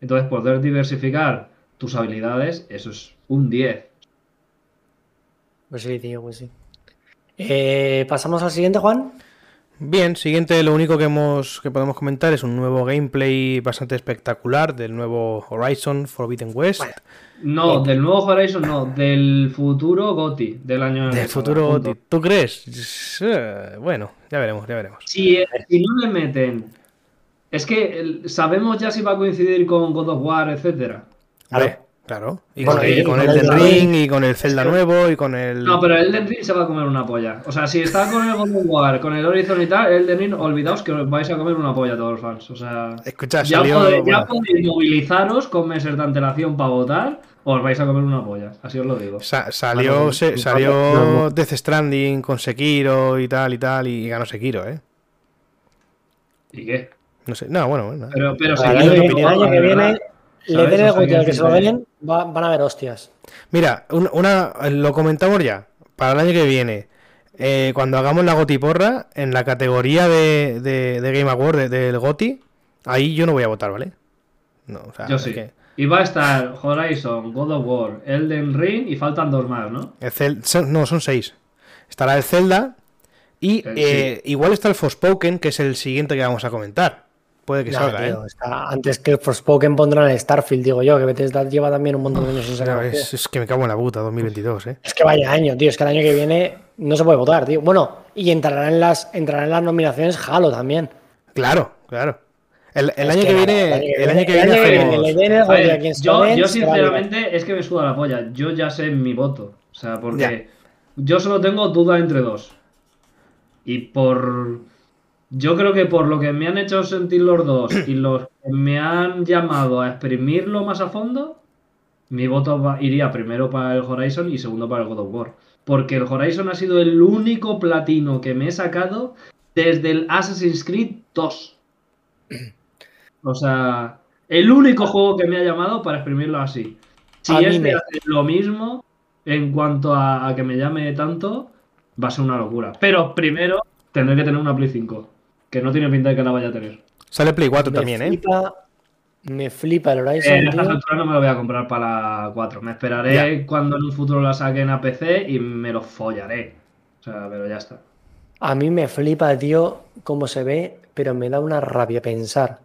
Entonces, poder diversificar tus habilidades, eso es un 10. Pues sí, tío, pues sí. Eh, Pasamos al siguiente, Juan. Bien, siguiente, lo único que hemos que podemos comentar es un nuevo gameplay bastante espectacular del nuevo Horizon Forbidden West. No, del nuevo Horizon no, del futuro GOTI del año del futuro, punto. ¿tú crees? Eh, Bueno, ya veremos, ya veremos. Si, eh, si no le meten. Es que sabemos ya si va a coincidir con God of War, etcétera. Hombre, claro. Y Bueno, con, y el, con Elden Ring. Y con el Zelda nuevo y con el. No, pero el Elden Ring se va a comer una polla. O sea, si está con el God of War, con el Horizon y tal, el Elden Ring, olvidaos que os vais a comer una polla todos los fans. O sea, Escucha, ya, salió. podéis, ya podéis movilizaros con meses de antelación para votar, o os vais a comer una polla. Así os lo digo. sa- salió Bueno, se- salió vamos. Death Stranding con Sekiro y tal y tal y ganó Sekiro, ¿eh? ¿Y qué? No sé. No, bueno, bueno. Pero, pero Para el año, que viene. Le den el Gotti al que se lo den, va- van a ver hostias. Mira, un- una, lo comentamos ya. Para el año que viene, eh, cuando hagamos la Goti Porra, en la categoría de, de- de Game Award de- del Goti, ahí yo no voy a votar, ¿vale? No, o sea, Yo sí. que- Y va a estar Horizon, God of War, Elden Ring y faltan dos más, ¿no? El Cel- no, son seis. Estará el Zelda y El- eh, igual está el Forspoken, que es el siguiente que vamos a comentar. Puede que No, salga, tío, ¿eh? está- antes que Forspoken pondrán el Starfield, digo yo, que Bethesda lleva también un montón de años sin sacar es, es que me cago en la puta, 2022, ¿eh? Es que vaya año, tío. Es que el año que viene no se puede votar, tío. Bueno, y entrará en las, entrará en las nominaciones Halo también. Claro, claro. El, el año que viene, el año que el viene año que yo, yo sinceramente es que me suda la polla. Yo ya sé mi voto. O sea, porque Ya. yo solo tengo duda entre dos. Y por. Yo creo que por lo que me han hecho sentir los dos y los que me han llamado a exprimirlo más a fondo, mi voto va- iría primero para el Horizon y segundo para el God of War. Porque el Horizon ha sido el único platino que me he sacado desde el Assassin's Creed 2. O sea, el único juego que me ha llamado para exprimirlo así. Si A este me- hace lo mismo en cuanto a, a que me llame tanto, va a ser una locura. Pero primero tendré que tener una Play 5, que no tiene pinta de que la vaya a tener. Sale Play 4 Me también, ¿eh? flipa, Me flipa el Eh, Horizon, en estas tío. alturas no me lo voy a comprar para la 4. Me esperaré cuando en un futuro la saquen a PC y me lo follaré. O sea, pero ya está. A mí me flipa, tío, cómo se ve, pero me da una rabia pensar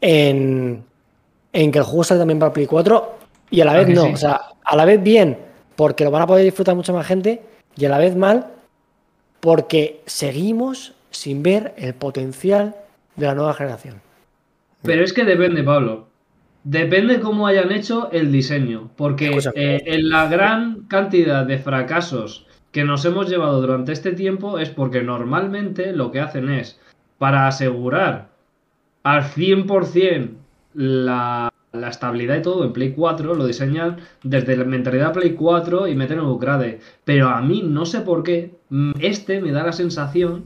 en, en que el juego sale también para Play 4 y a la ¿A vez no. sí? O sea, a la vez bien, porque lo van a poder disfrutar mucha más gente, y a la vez mal, porque seguimos sin ver el potencial de la nueva generación. Pero es que depende, Pablo. Depende cómo hayan hecho el diseño. Porque eh, en la gran cantidad de fracasos que nos hemos llevado durante este tiempo es porque normalmente lo que hacen es, para asegurar al 100% la, la estabilidad y todo en Play 4, lo diseñan desde la mentalidad Play 4 y meten el upgrade. Pero a mí no sé por qué, mm, este me da la sensación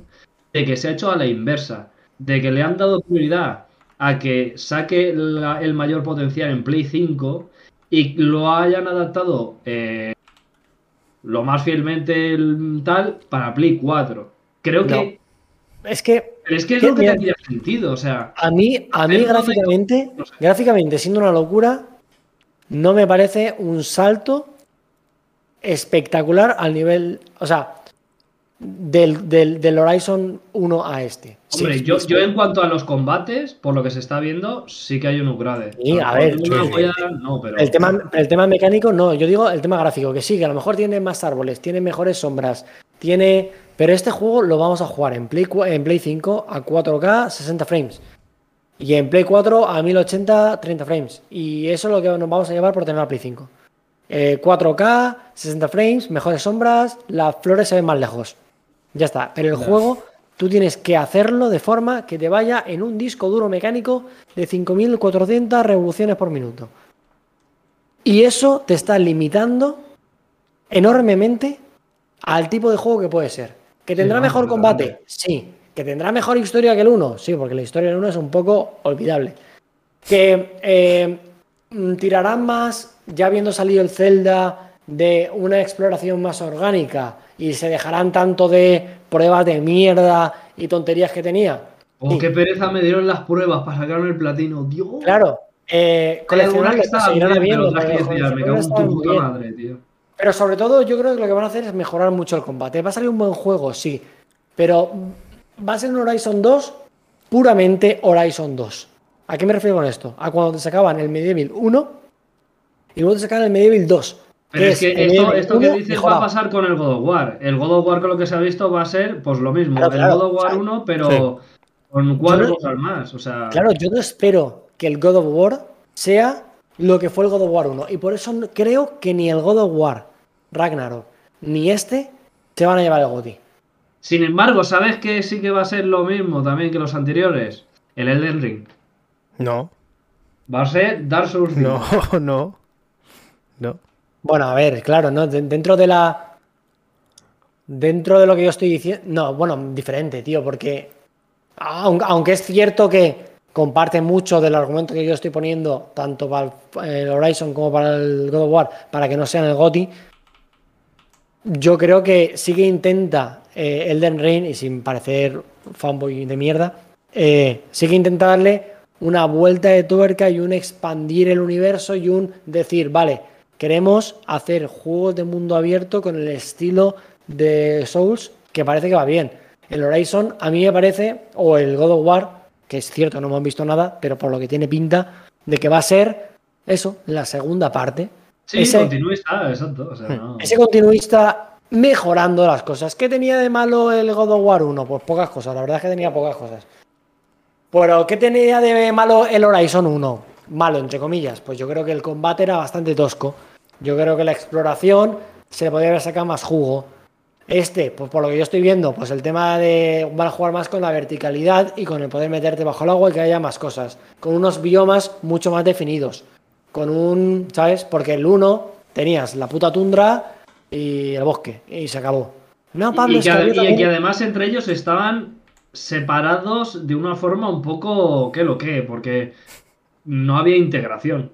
de que se ha hecho a la inversa, de que le han dado prioridad a que saque la- el mayor potencial en Play 5 y lo hayan adaptado eh, lo más fielmente el- tal para Play 4. Creo que... Es que Pero es que es lo que mira- sentido, o sea... a mí, a mí gráficamente, no sé. gráficamente, siendo una locura, no me parece un salto espectacular al nivel, o sea, del, del- del Horizon 1 a este. Hombre, sí, yo, yo en cuanto a los combates, por lo que se está viendo, sí que hay un upgrade. Sí, a ver, sí, no, pero... El tema, el tema mecánico, no, yo digo el tema gráfico, que sí, que a lo mejor tiene más árboles, tiene mejores sombras, tiene. Pero este juego lo vamos a jugar en Play, en Play 5 a 4K 60 frames. Y en Play 4 a 1080 30 frames. Y eso es lo que nos vamos a llevar por tener la Play 5. Eh, 4K, 60 frames, mejores sombras, las flores se ven más lejos. Ya está. Pero el juego tú tienes que hacerlo de forma que te vaya en un disco duro mecánico de 5400 revoluciones por minuto. Y eso te está limitando enormemente al tipo de juego que puede ser. ¿Que tendrá mejor combate? Sí. ¿Que tendrá mejor historia que el 1? Sí, porque la historia del 1 es un poco olvidable. ¿Que eh, mm, tirarán más, ya habiendo salido el Zelda, de una exploración más orgánica y se dejarán tanto de pruebas de mierda y tonterías que tenía? Oh, Sí. qué pereza me dieron las pruebas para sacarme el platino, Dios. Claro. Eh, coleccionables seguirán habiendo, me cago en tu puta madre, tío. Pero sobre todo, yo creo que lo que van a hacer es mejorar mucho el combate. Va a salir un buen juego, sí. Pero va a ser un Horizon 2 puramente Horizon 2. ¿A qué me refiero con esto? A cuando te sacaban el Medieval 1 y luego te sacaban el Medieval 2. Pero es que esto, que 1 dices va a pasar con el God of War. El God of War con lo que se ha visto va a ser pues lo mismo. Claro, claro, el God of War o sea, 1, pero con cuatro no- cosas más. O sea, Claro, yo no espero que el God of War sea lo que fue el God of War 1. Y por eso creo que ni el God of War Ragnarok ni este se van a llevar el GOTY. Sin embargo, ¿sabes que sí que va a ser lo mismo también que los anteriores? El Elden Ring. No, Va a ser Dark Souls 5. no, no. No. Bueno, a ver, claro, ¿no? De- Dentro de la. Dentro de lo que yo estoy diciendo. No, bueno, diferente, tío, porque. aun- Aunque es cierto que comparte mucho del argumento que yo estoy poniendo, tanto para el, Horizon como para el God of War, para que no sean el GOTI, yo creo que sí que intenta eh, Elden Ring, y sin parecer fanboy de mierda, eh, sí que intenta darle una vuelta de tuerca y un expandir el universo y un decir, vale, queremos hacer juegos de mundo abierto con el estilo de Souls que parece que va bien. El Horizon a mí me parece, o el God of War, que es cierto, no hemos visto nada, pero por lo que tiene pinta de que va a ser eso, la segunda parte. Sí, Ese- continuista, exacto. O sea, no- Ese continuista mejorando las cosas. ¿Qué tenía de malo el God of War 1? Pues pocas cosas, la verdad es que tenía pocas cosas. Pero ¿qué tenía de malo el Horizon 1? Malo, entre comillas. Pues yo creo que el combate era bastante tosco. Yo creo que la exploración se le podría haber sacado más jugo. Este, pues por lo que yo estoy viendo, pues el tema de van a jugar más con la verticalidad y con el poder meterte bajo el agua y que haya más cosas. Con unos biomas mucho más definidos. Con un, ¿sabes? Porque el 1 tenías la puta tundra y el bosque y se acabó. No, Pablo, y, es que, y que además entre ellos estaban separados de una forma un poco que lo que, porque no había integración.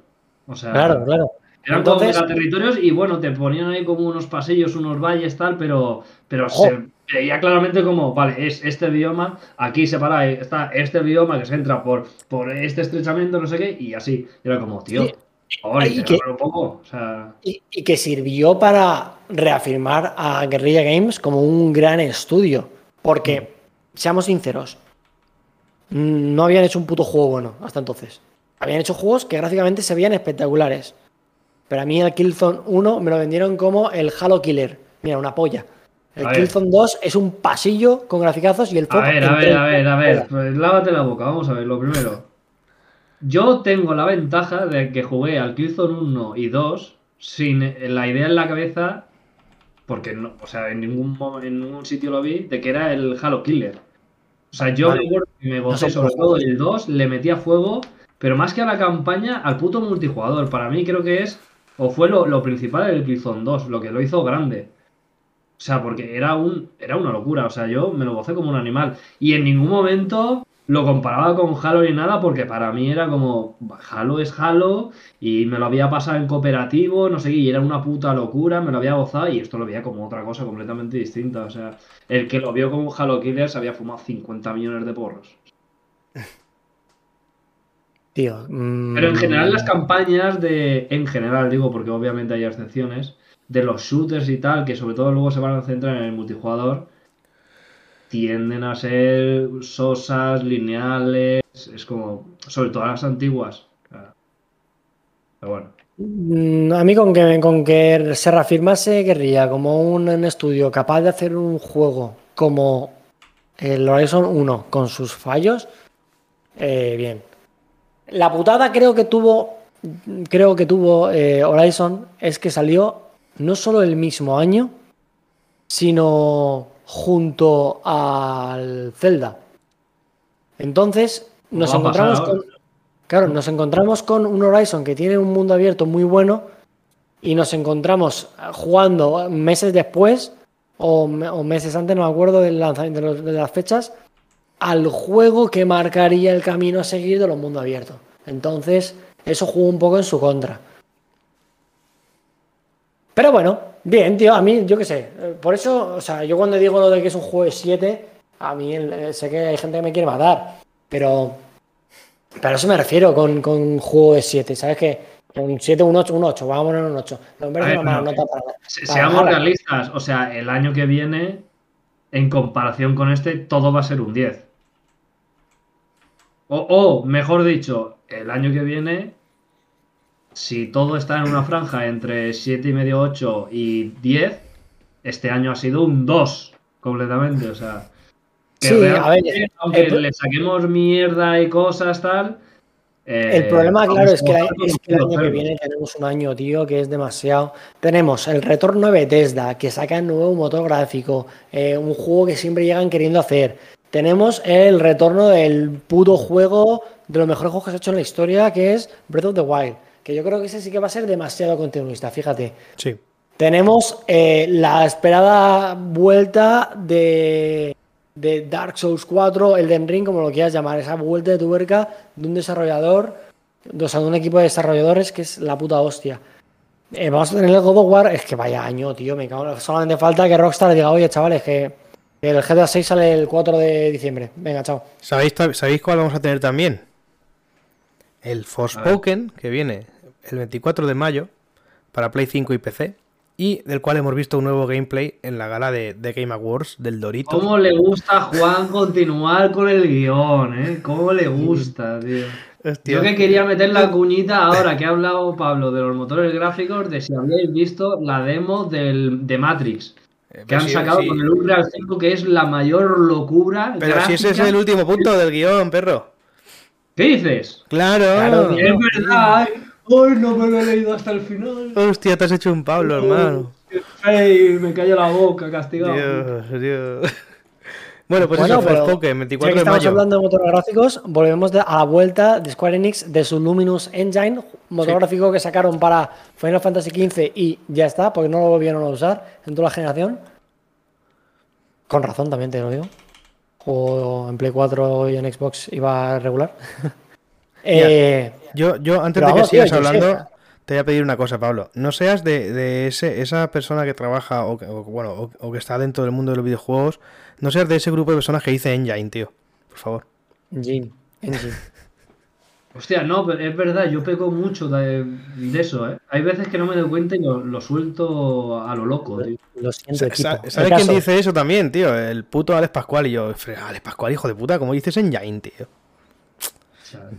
O sea, Claro, claro. Eran Entonces- como territorios y bueno, te ponían ahí como unos pasillos, unos valles, tal, pero, pero se veía claramente como, vale, es este bioma, aquí separa, está este bioma que se entra por, por este estrechamiento, no sé qué, y así. Era como, tío, Sí. por favor, Y que- integrarlo un poco. O sea, Y, y que sirvió para reafirmar a Guerrilla Games como un gran estudio. Porque, seamos sinceros, mm, no habían hecho un puto juego bueno hasta entonces. Habían hecho juegos que gráficamente se veían espectaculares. Pero a mí el Killzone 1 me lo vendieron como el Halo Killer. Mira, una polla. El A ver. Killzone 2 es un pasillo con graficazos y el A ver, a ver, a ver, a ver. Pues lávate la boca, vamos a ver, lo primero. Yo tengo la ventaja de que jugué al Killzone 1 y 2 sin la idea en la cabeza, porque no, o sea, en ningún, en ningún sitio lo vi, de que era el Halo Killer. O sea, yo Vale. me gocé son sobre todo el 2, le metía fuego, pero más que a la campaña, al puto multijugador. Para mí creo que es, o fue lo, lo principal del Killzone 2, lo que lo hizo grande. O sea, porque era, un, era una locura. O sea, yo me lo gocé como un animal. Y en ningún momento lo comparaba con Halo ni nada, porque para mí era como, Halo es Halo, y me lo había pasado en cooperativo, no sé qué, y era una puta locura, me lo había gozado, y esto lo veía como otra cosa completamente distinta. O sea, el que lo vio como Halo Killer se había fumado 50 millones de porros. Tío, mm, Pero en general las campañas de, en general digo, porque obviamente hay excepciones, de los shooters y tal, que sobre todo luego se van a centrar en el multijugador, tienden a ser sosas, lineales, es como, sobre todo las antiguas. Pero bueno. Mm, A mí con que, con que se reafirmase Guerrilla como un, un estudio capaz de hacer un juego como el Horizon 1 con sus fallos, eh, bien. La putada creo que tuvo, creo que tuvo eh, Horizon es que salió no solo el mismo año, sino junto al Zelda. Entonces nos encontramos con, claro, nos encontramos con un Horizon que tiene un mundo abierto muy bueno y nos encontramos jugando meses después o, me- o meses antes, no me acuerdo los- de las fechas, al juego que marcaría el camino a seguir de los mundos abiertos. Entonces, eso jugó un poco en su contra. Pero bueno, bien, tío, a mí, yo qué sé. eh, Por eso, o sea, yo cuando digo lo de que es un juego de 7, a mí eh, sé que hay gente que me quiere matar, pero. Pero a eso me refiero con, con un juego de 7, ¿sabes qué? Un 7, un 8, un 8, vamos a poner un 8. No ver, no, nota para, Se- para Seamos nada. realistas, o sea, el año que viene, en comparación con este, todo va a ser un 10. O, o, mejor dicho, el año que viene, si todo está en una franja entre 7 y medio, 8 y 10, este año ha sido un 2 completamente, o sea... Que Sí, a realmente, ver, aunque el- le saquemos mierda y cosas tal... El eh, problema, vamos claro, es que, la- es el año que viene tenemos un año, tío, que es demasiado. Tenemos el retorno de Bethesda, que saca el nuevo motor gráfico, eh, un juego que siempre llegan queriendo hacer. Tenemos el retorno del puto juego de los mejores juegos que se ha hecho en la historia, que es Breath of the Wild. Que yo creo que ese sí que va a ser demasiado continuista, fíjate. Sí. Tenemos eh, la esperada vuelta de, de Dark Souls 4, Elden Ring, como lo quieras llamar, esa vuelta de tuerca de un desarrollador, o sea, de un equipo de desarrolladores que es la puta hostia. Eh, vamos a tener el God of War, es que vaya año, tío, me cago. en- Solamente falta que Rockstar diga, oye, chavales, que el GTA 6 sale el 4 de diciembre. Venga, chao. ¿Sabéis, ¿Sabéis cuál vamos a tener también? el Forspoken, que viene el 24 de mayo para Play 5 y PC, y del cual hemos visto un nuevo gameplay en la gala de, de Game Awards del Dorito. ¿Cómo le gusta a Juan continuar con el guion, eh? ¿Cómo le gusta, tío? Hostia. Yo que quería meter la cuñita ahora que ha hablado Pablo de los motores gráficos, de si habéis visto la demo del, de Matrix, Eh, que han sacado con el Unreal 5, que es la mayor locura. Pero si ese es el último punto del guion, perro. ¿Qué dices? Claro. Claro, Es verdad. Hoy no me lo he leído hasta el final. Hostia, te has hecho un Pablo, hermano. Feo, me cayó la boca, castigado. Dios, Dios. Bueno, pues Bueno, eso, pero Forspoken, Ya 24 que de estamos mayo. hablando de motores gráficos, volvemos de- a la vuelta de Square Enix de su Luminous Engine, motor Sí. gráfico que sacaron para Final Fantasy XV y ya está, porque no lo volvieron a usar en toda la generación. Con razón también te lo digo. O en Play 4 y en Xbox iba regular. Eh, Yo, yo antes de que vamos, tío, sigas sé. hablando, te voy a pedir una cosa, Pablo. No seas de, de ese, esa persona que trabaja o, o, bueno, o, o que está dentro del mundo de los videojuegos. No seas de ese grupo de personas que dice Engine, tío. Por favor. Engine, Engine. Hostia, no, pero es verdad, yo peco mucho de, de eso, ¿eh? Hay veces que no me doy cuenta y lo, lo suelto a lo loco, tío. Lo siento, ¿Sabes quién caso- dice eso también, tío? El puto Alex Pascual. Y yo, "Fre- Alex Pascual, hijo de puta, ¿cómo dices Engine, tío? O sea,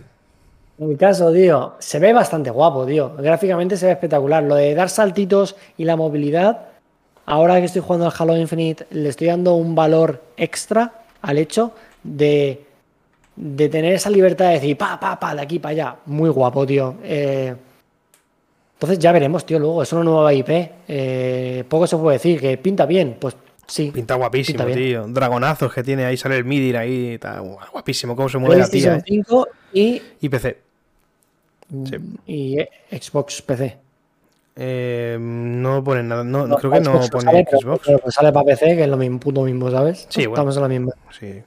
En mi caso, tío, se ve bastante guapo, tío. Gráficamente se ve espectacular. Lo de dar saltitos y la movilidad, ahora que estoy jugando al Halo Infinite, le estoy dando un valor extra al hecho de, de tener esa libertad de decir, pa, pa, pa, de aquí para allá. Muy guapo, tío. Eh, entonces ya veremos, tío, luego. Es una nueva IP. Eh, poco se puede decir, que pinta bien. Pues sí. Pinta guapísimo, Pinta tío. Dragonazos que tiene ahí, sale el Midir ahí. Está guapísimo, cómo se mueve la tía. Eh. 5 y, Y PC. Sí. y Xbox PC. Eh, no pone nada. No, No, creo que no Xbox pone sale, pero- Xbox. Pero sale para PC, que es lo mismo, puto mismo, ¿sabes? Sí, bueno. Estamos en la misma. Sí.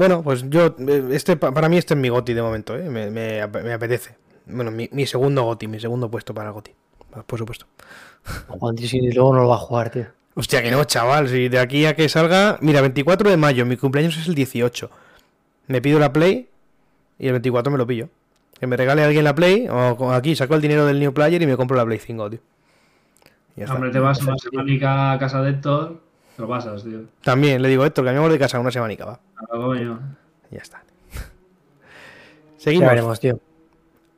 Bueno, pues yo, eh, este pa- para mí este es mi goti de momento, ¿eh? me, me ap- me apetece. Bueno, mi, mi segundo goti, mi segundo puesto para goti, por supuesto. Juan, tío, si luego no lo va a jugar, tío. Hostia, que no, chaval, si de aquí a que salga... Mira, 24 de mayo, mi cumpleaños es el 18. Me pido la Play y el 24 me lo pillo. Que me regale alguien la Play, o aquí saco el dinero del New Player y me compro la Play 5, tío. Está. hombre, te vas una semanica a casa de Héctor, te lo pasas, tío. También le digo, Héctor, cambiamos de casa una semanica, va. Ah, ya está. Ya Seguimos. veremos, tío.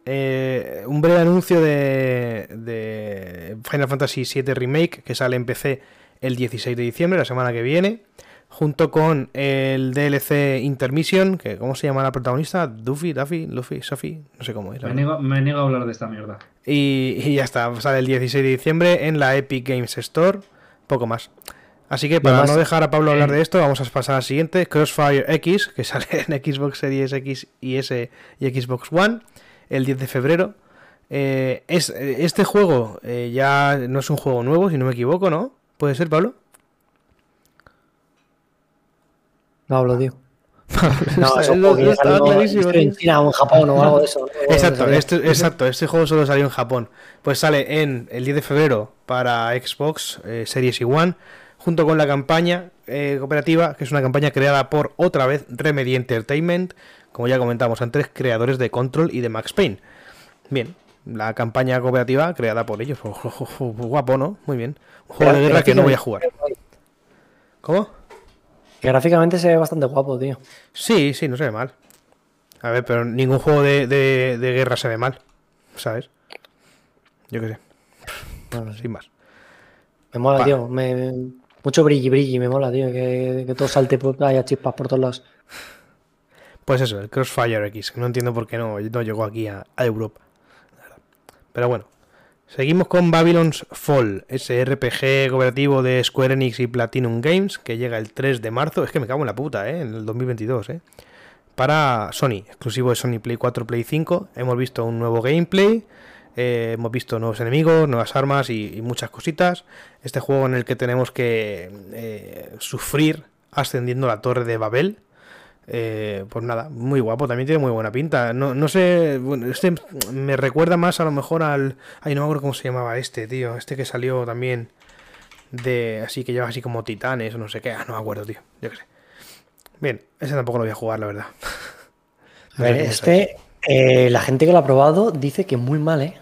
Eh, un breve anuncio de, de Final Fantasy VII Remake que sale en PC el 16 de diciembre, la semana que viene, junto con el DLC Intermission, que ¿cómo se llama la protagonista? Duffy, Duffy, Luffy, Sophie, no sé cómo es. Me niego, me niego a hablar de esta mierda. Y, y ya está, sale el 16 de diciembre en la Epic Games Store, poco más. Así que para no dejar a Pablo hablar de esto, vamos a pasar al siguiente, Crossfire X, que sale en Xbox Series X y S y Xbox One, el 10 de febrero. Eh, es, eh, este juego eh, ya no es un juego nuevo, si no me equivoco, ¿no? ¿Puede ser, Pablo? No hablo, tío. No, Está- es un lo- juego que lo ya estaba salió clarísimo, estoy en tío. China o en Japón o algo de eso. ¿no? Exacto, Salió. este, exacto, este juego solo salió en Japón. Pues sale en el 10 de febrero para Xbox eh, Series y One, junto con la campaña eh, cooperativa, que es una campaña creada por otra vez Remedy Entertainment, como ya comentamos antes, creadores de Control y de Max Payne. Bien, la campaña cooperativa creada por ellos. Guapo, ¿no? Muy bien. Un juego de guerra que no voy a jugar. ¿Cómo? Que gráficamente se ve bastante guapo, tío. Sí, sí, no se ve mal. A ver, pero ningún juego de, de- de guerra se ve mal, ¿sabes? Yo qué sé, No, no sé. sin más. Me mola, Pa. tío. Me- mucho brilli, brilli, me mola, tío. Que, que todo salte, haya chispas por todos lados. Pues eso, el Crossfire X. No entiendo por qué no, no llegó aquí a, a Europa. Pero bueno. Seguimos con Babylon's Fall, ese RPG cooperativo de Square Enix y Platinum Games, que llega el 3 de marzo. Es que me cago en la puta, ¿eh? En el 2022, ¿eh? Para Sony, exclusivo de Sony Play 4, Play 5. Hemos visto un nuevo gameplay, eh, hemos visto nuevos enemigos, nuevas armas y, y muchas cositas. Este juego en el que tenemos que eh, sufrir ascendiendo la torre de Babel. Eh, pues nada, muy guapo, también tiene muy buena pinta. No, no sé, bueno, este me recuerda más a lo mejor al. Ay, no me acuerdo cómo se llamaba este, tío. Este que salió también de. Así que lleva así como titanes o no sé qué. Ah, no me acuerdo, tío. Yo qué sé. Bien, ese tampoco lo voy a jugar, la verdad. A ver, este Eh, la gente que lo ha probado dice que muy mal, ¿eh?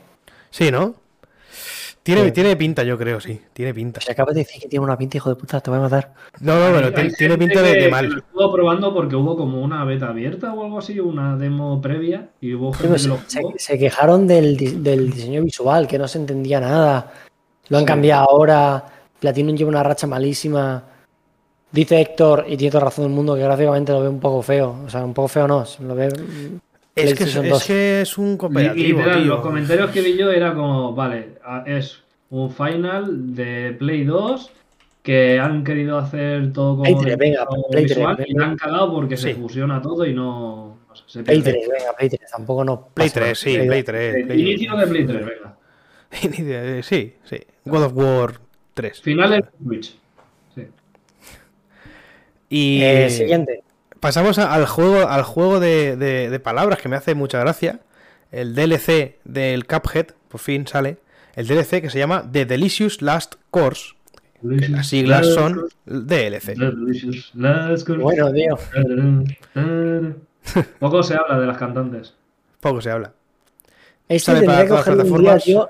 Sí, ¿no? Tiene, Sí. tiene pinta, yo creo, sí. Tiene pinta. Si acabas de decir que tiene una pinta, hijo de puta, te voy a matar. No, no, pero tiene, pinta de, de mal. Lo estuvo probando porque hubo como una beta abierta o algo así, una demo previa, y hubo Sí, gente pues, que lo se, quejaron del, del diseño visual, que no se entendía nada. Lo han cambiado ahora. Platinum lleva una racha malísima. Dice Héctor, y tiene toda razón del mundo, que gráficamente lo ve un poco feo. O sea, un poco feo no, lo ve. Es que es, PlayStation es 2. que es un cooperativo, Literal, tío. los comentarios que vi yo era como, vale, es un final de Play 2 que han querido hacer todo como Play 3, de- venga, como Play 3, visual y venga. la han cagado porque se Sí. fusiona todo y no, no sé, se Play pierde. 3, venga, Play 3. Tampoco no. Play pasa 3, nada. sí, Play 3. Eh, Play- Inicio de Play 3, venga. Inicio- Sí, sí. God of War 3. Final en Switch. Sí. Y Eh, siguiente. Pasamos al juego, al juego de, de- de palabras que me hace mucha gracia. El DLC del Cuphead, por fin sale. El DLC que se llama The Delicious Last Course. las siglas son DLC. Delicious Last Course. Bueno, tío. Poco se habla de las cantantes. Poco se habla. Este Sale tendría para que todas las día, tío,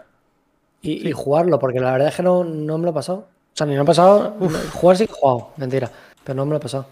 y, y jugarlo, porque la verdad es que no, no me lo he pasado. O sea, ni me lo he pasado. jugar sí que he jugado, mentira. Pero no me lo he pasado.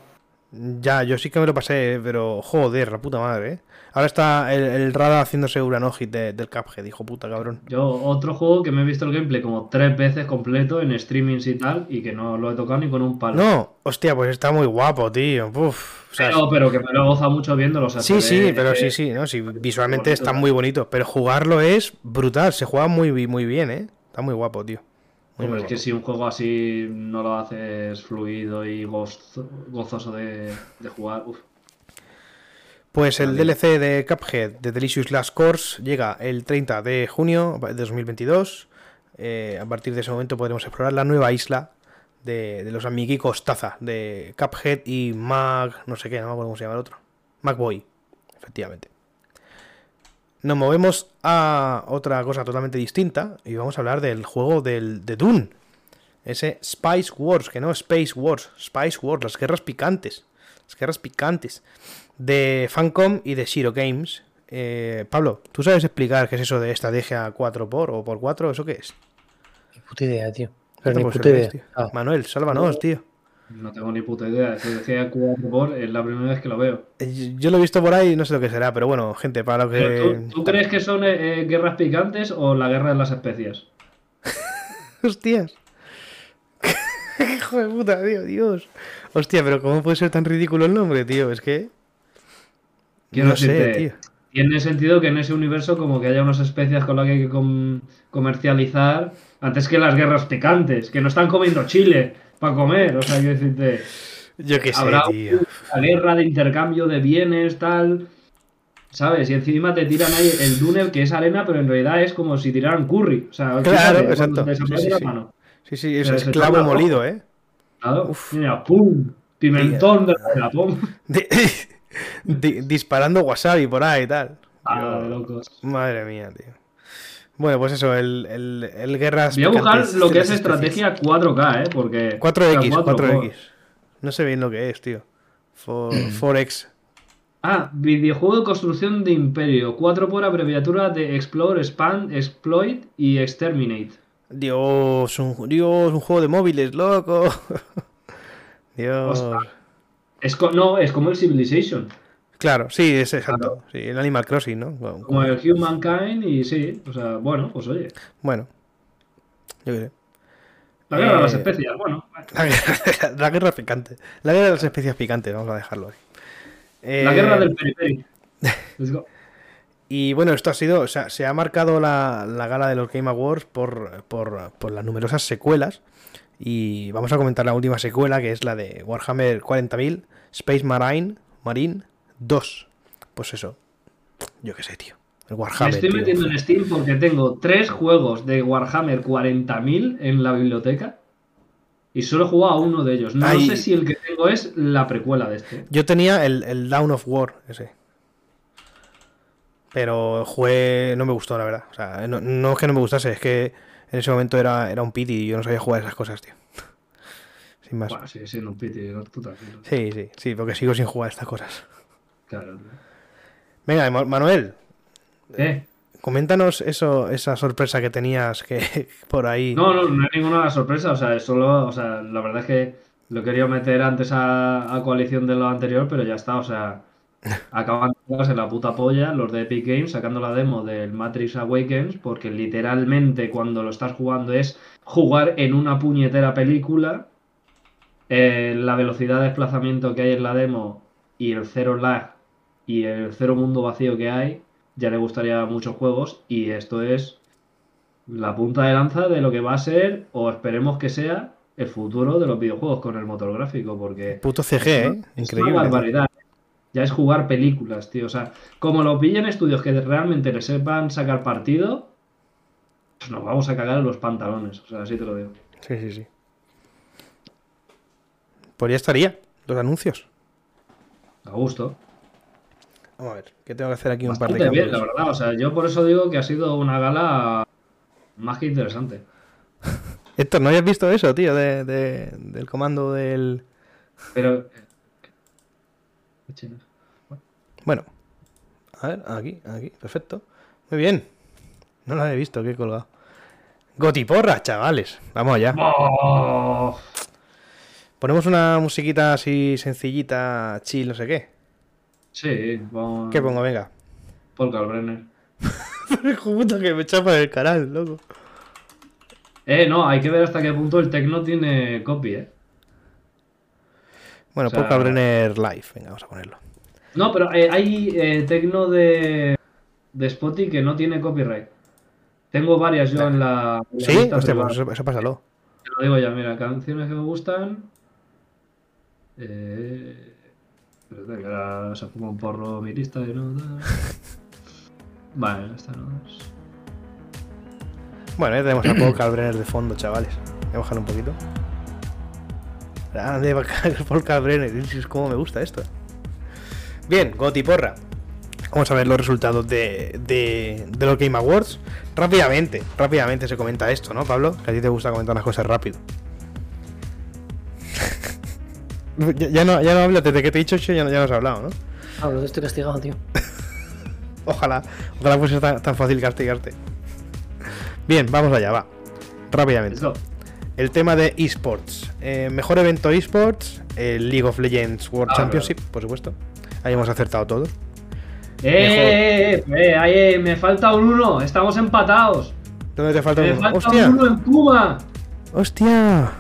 Ya, yo sí que me lo pasé, pero joder, la puta madre, ¿eh? Ahora está el, el Rada haciéndose un hit de- del Cuphead, hijo puta, cabrón. Yo, otro juego que me he visto el gameplay como tres veces completo en streamings y tal, y que no lo he tocado ni con un palo. No, hostia, pues está muy guapo, tío. Uf, o sea, pero, pero que me lo he gozado mucho viéndolo. O sea, sí, sí, pero sí, sí, ¿no? Sí, visualmente bonito, está muy bonito, pero jugarlo es brutal, se juega muy, muy bien, ¿eh? Está muy guapo, tío. Muy, es que si un juego así no lo haces fluido y gozo- gozoso de, de jugar, uf. Pues el. DLC de Cuphead de Delicious Last Course llega el 30 de junio de 2022. Eh, a partir de ese momento podremos explorar la nueva isla de, de los amiguicos Taza, de Cuphead y Mag, no sé qué, no me acuerdo cómo se llama el otro. Magboy, efectivamente. Nos movemos a otra cosa totalmente distinta y vamos a hablar del juego del, de Dune. Ese Spice Wars, que no Space Wars, Spice Wars, las guerras picantes. Las guerras picantes de Fancom y de Shiro Games. Eh, Pablo, ¿tú sabes explicar qué es eso de estrategia 4x o por 4? ¿Eso qué es? Ni puta idea, tío. No Pero ni puta idea, idea. tío. Ah. Manuel, sálvanos, tío. No tengo ni puta idea. Decía 4 por, es la primera vez que lo veo. Eh, Yo lo he visto por ahí y no sé lo que será, pero bueno, gente, para lo que. ¿tú, tú crees que son eh, eh, guerras picantes o la guerra de las especias? Hostias. Hijo de puta, tío, Dios. Hostia, pero ¿cómo puede ser tan ridículo el nombre, tío? Es que. Quiero no sé, decirte, tío. Tiene sentido que en ese universo como que haya unas especias con las que hay que com- comercializar antes que las guerras picantes, que no están comiendo chile para comer. O sea, quiero decirte, Yo qué sé, habrá tío. una guerra de intercambio de bienes, tal. ¿Sabes? Y encima te tiran ahí el Dune, que es arena, pero en realidad es como si tiraran curry. O sea, Claro, fíjate, exacto. te Sí, sí, la mano. Sí, sí, es esclavo molido, ¿eh? Claro. Uf. Mira, ¡pum! Pimentón de la di- disparando wasabi por ahí y tal. Ah, de locos. Madre mía, tío. Bueno, pues eso, el, el, el guerras. Voy a buscar lo que es estrategia 4K, ¿eh? Porque... 4X, o sea, 4K. 4X. No sé bien lo que es, tío. For- Mm. Forex. Ah, videojuego de construcción de imperio. 4 por abreviatura de Explore, Expand, Exploit y Exterminate. Dios, un, Dios, un juego de móviles, loco. Dios. Ostras. Es co- no, es como el Civilization. Claro, sí, es exacto. Sí, el Animal Crossing, ¿no? Como el Humankind y sí. O sea, bueno, pues oye. Bueno, yo qué sé. La guerra de las Eh, especias, bueno. La guerra, la guerra picante. La guerra de las especies picantes, vamos a dejarlo ahí. La Eh, guerra del periperi. Let's go. Y bueno, esto ha sido, o sea, se ha marcado la, la gala de los Game Awards por, por, por las numerosas secuelas. Y vamos a comentar la última secuela, que es la de Warhammer 40.000 Space Marine, Marine 2. Pues eso, yo qué sé, tío. El Me Warhammer. estoy tío. metiendo en Steam porque tengo tres juegos de Warhammer 40.000 en la biblioteca y solo he jugado a uno de ellos. No Ay. sé si el que tengo es la precuela de este. Yo tenía el, el Down of War, ese. Pero jugué, no me gustó, la verdad. O sea, no, no es que no me gustase, es que en ese momento era, era un pity y yo no sabía jugar esas cosas, tío. Sin más. Bueno, sí, sí, no piti, no tú tranquilo. Sí, sí, sí, porque sigo sin jugar estas cosas. Claro. Venga, Ma- Manuel, ¿Qué? Coméntanos eso, esa sorpresa que tenías que por ahí. No, no, no hay ninguna sorpresa. O sea, es solo. O sea, la verdad es que lo quería meter antes a, a coalición de lo anterior, pero ya está. O sea, acaban de la puta polla los de Epic Games sacando la demo del Matrix Awakens, porque literalmente cuando lo estás jugando es jugar en una puñetera película. Eh, la velocidad de desplazamiento que hay en la demo y el cero lag y el cero mundo vacío que hay, ya le gustaría a muchos juegos. Y esto es la punta de lanza de lo que va a ser, o esperemos que sea, el futuro de los videojuegos con el motor gráfico, porque Puto CG, ¿eh? es Increíble. una barbaridad. Ya es jugar películas, tío. O sea, como lo pillen estudios que realmente le sepan sacar partido, pues nos vamos a cagar en los pantalones. O sea, así te lo digo. Sí, sí, sí. Pues ya estaría, los anuncios. A gusto. Vamos a ver, que tengo que hacer aquí un par de Bastante bien, la cambios. verdad. O sea, yo por eso digo que ha sido una gala más que interesante. Héctor, ¿no habías visto eso, tío? De, de- del comando del. Pero. Bueno, a ver, aquí, aquí, perfecto. Muy bien. No lo había visto, que he colgado. Gotiporra, chavales. Vamos allá. ¡Oh! Ponemos una musiquita así sencillita, chill, no sé qué. Sí, vamos. ¿Qué pongo? Venga. Paul Kalbrenner. Puta que me chapa el canal, loco. Eh, no, hay que ver hasta qué punto el tecno tiene copy, eh. Bueno, O sea- Paul Live. Venga, vamos a ponerlo. No, pero eh, hay eh, tecno de, de Spotify que no tiene copyright. Tengo varias yo en la. en ¿Sí? Hostia, pues eso, eso pásalo. Te lo digo ya, mira, canciones que me gustan. Eh. Espérate, que ahora se fuma un porro mi lista de notas. Vale, esta no es. Bueno, ya tenemos a Paul Kalbrenner de fondo, chavales. Voy a bajar un poquito. Grande Paul Kalbrenner. Es como me gusta esto. Bien, Goti Porra. Vamos a ver los resultados de, de, de los Game Awards. Rápidamente, rápidamente se comenta esto, ¿no, Pablo? Que a ti te gusta comentar las cosas rápido. Ya, ya no, ya no hablas, desde que te he dicho eso ya no, ya no has hablado, ¿no? Ah, pero estoy castigado, tío. Ojalá, ojalá fuese tan, tan fácil castigarte. Bien, vamos allá, va. Rápidamente. El tema de esports. Eh, mejor evento esports, el League of Legends World Ah, Championship, por supuesto. Ahí hemos acertado todos. ¡Eh, eh, eh! eh, eh, me falta un 1, estamos empatados. ¿Dónde te falta Me uno? falta ¡Hostia! un 1 en Puma. ¡Hostia!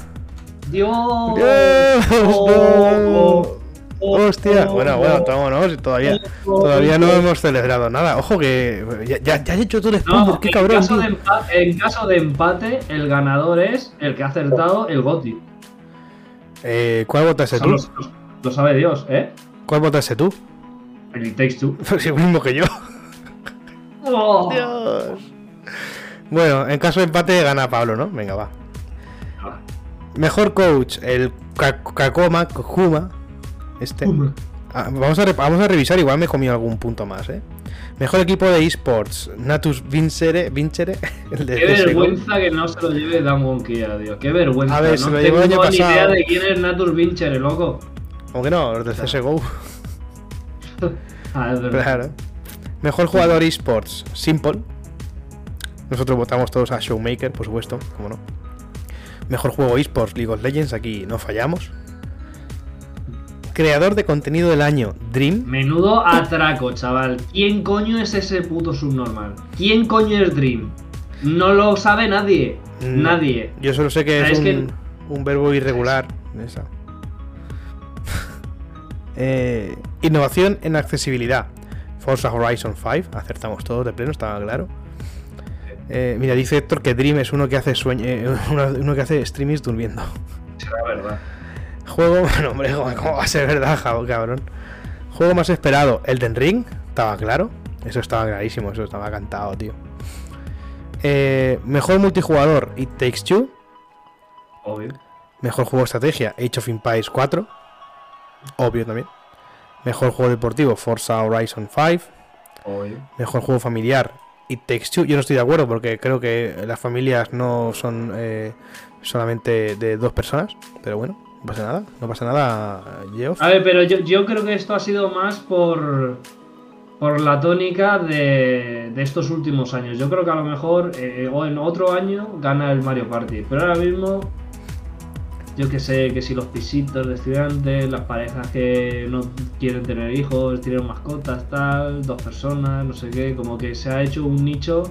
Dios. ¡Dios! Oh, no! oh, oh, ¡Hostia! oh, Bueno, bueno, vámonos. Todavía, oh, todavía no oh. hemos celebrado nada. Ojo que ya, ya, ya has hecho todo el spoiler. No, ¡Qué en, cabrón! caso tío! de empa- en caso de empate, el ganador es el que ha acertado el GOTI. Eh, ¿Cuál votaste tú? lo, sabe Dios, ¿eh? ¿Cuál votaste tú? El It Takes Two. Pues el mismo que yo. Oh. Dios. Bueno, en caso de empate gana Pablo, ¿no? Venga, va. Mejor coach, el Ka- Kakoma, Kokuma. Este. Ah, vamos, a vamos a revisar, igual me he comido algún punto más, ¿eh? Mejor equipo de esports, Natus Vincere, Vincere, el de Qué vergüenza que no se lo lleve Dan Wonkia, tío. Qué vergüenza. A ver, se no lo llevó el tengo año ni pasado. idea de quién es Natur Vincere, loco. ¿Cómo que no? Los de CSGO. Ah, es verdad. Claro. Mejor jugador esports, Simple. Nosotros votamos todos a Showmaker, por supuesto, como no. Mejor juego esports, League of Legends, aquí no fallamos. Creador de contenido del año, Dream. Menudo atraco, chaval. ¿Quién coño es ese puto subnormal? ¿Quién coño es Dream? No lo sabe nadie. Mm, Nadie. Yo solo sé que es, es un, que- un verbo irregular. Esa. Eh, innovación en accesibilidad. Forza Horizon 5. Acertamos todos de pleno, estaba claro. Eh, mira, dice Héctor que Dream es uno que hace sueño, eh, uno, uno que hace streamings durmiendo. Será verdad. Juego, bueno, hombre, ¿cómo va a ser verdad, cabrón? Juego más esperado, Elden Ring, estaba claro. Eso estaba clarísimo, eso estaba cantado, tío. Eh, mejor multijugador, It Takes Two. Obvio. Mejor juego de estrategia, Age of Empires 4. Obvio también. Mejor juego deportivo, Forza Horizon 5. Obvio. Mejor juego familiar, It Takes. Yo no estoy de acuerdo porque creo que las familias no son eh, solamente de dos personas. Pero bueno, no pasa nada. No pasa nada, Geoff. A ver, pero yo, yo creo que esto ha sido más por. por la tónica de, de estos últimos años. Yo creo que a lo mejor eh, en otro año gana el Mario Party, pero ahora mismo yo que sé, que si los pisitos de estudiantes, las parejas que no quieren tener hijos, tienen mascotas, tal, dos personas, no sé qué, como que se ha hecho un nicho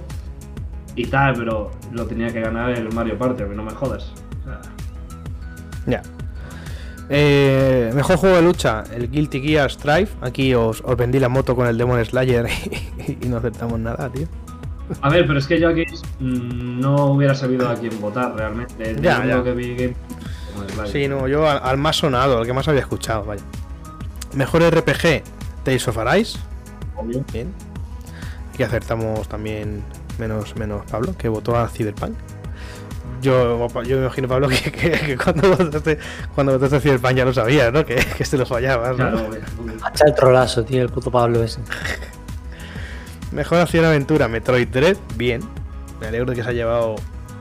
y tal, pero lo tenía que ganar el Mario Party, que no me jodas. O sea, Ya. Eh, mejor juego de lucha, el Guilty Gear Strive. Aquí os, os vendí la moto con el Demon Slayer y, y no aceptamos nada, tío. A ver, pero es que yo aquí mm, no hubiera sabido a quién votar realmente. Ya, ya. que vi Sí, no, yo al, al más sonado, al que más había escuchado, vaya. Mejor RPG, Tales of Arise. Obvio. Bien. Aquí acertamos también menos, menos Pablo, que votó a Cyberpunk. Yo, yo me imagino, Pablo, que, que- que cuando votaste cuando votaste a Cyberpunk ya lo sabías, ¿no? Que, que se lo fallabas, ¿no? Claro. Hacha el trolazo, tío, el puto Pablo ese. Mejor acción aventura, Metroid Dread, bien. Me alegro de que se ha llevado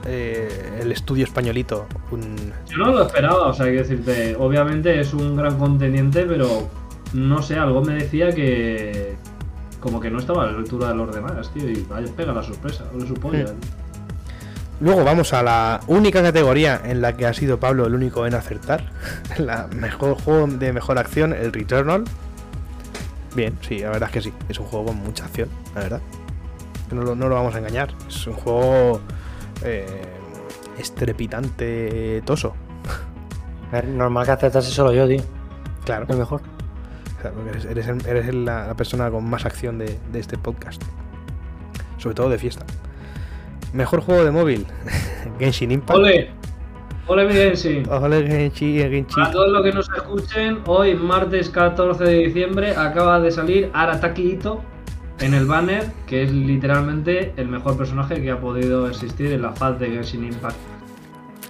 eh, el estudio españolito un... Yo no lo esperaba, o sea, quiero decirte, obviamente es un gran contendiente, pero no sé, algo me decía que como que no estaba a la altura de los demás, tío, y vaya, pega la sorpresa, lo supongo. Hmm. Luego vamos a la única categoría en la que ha sido Pablo el único en acertar. La mejor juego de mejor acción, el Returnal. Bien, sí, la verdad es que sí. Es un juego con mucha acción, la verdad. No lo, no lo vamos a engañar. Es un juego eh, estrepitante, toso. A Normal que acertase solo yo, tío. Claro. Lo mejor. Eres, eres el- eres el- la, la persona con más acción de, de este podcast. Sobre todo de fiesta. Mejor juego de móvil. Genshin Impact. ¡Ole! ¡Ole, mi Genshin! Ole, Genshin, Genshin. Para todos los que nos escuchen, hoy, martes 14 de diciembre, acaba de salir Arataki Ito en el banner, que es literalmente el mejor personaje que ha podido existir en la faz de Genshin Impact.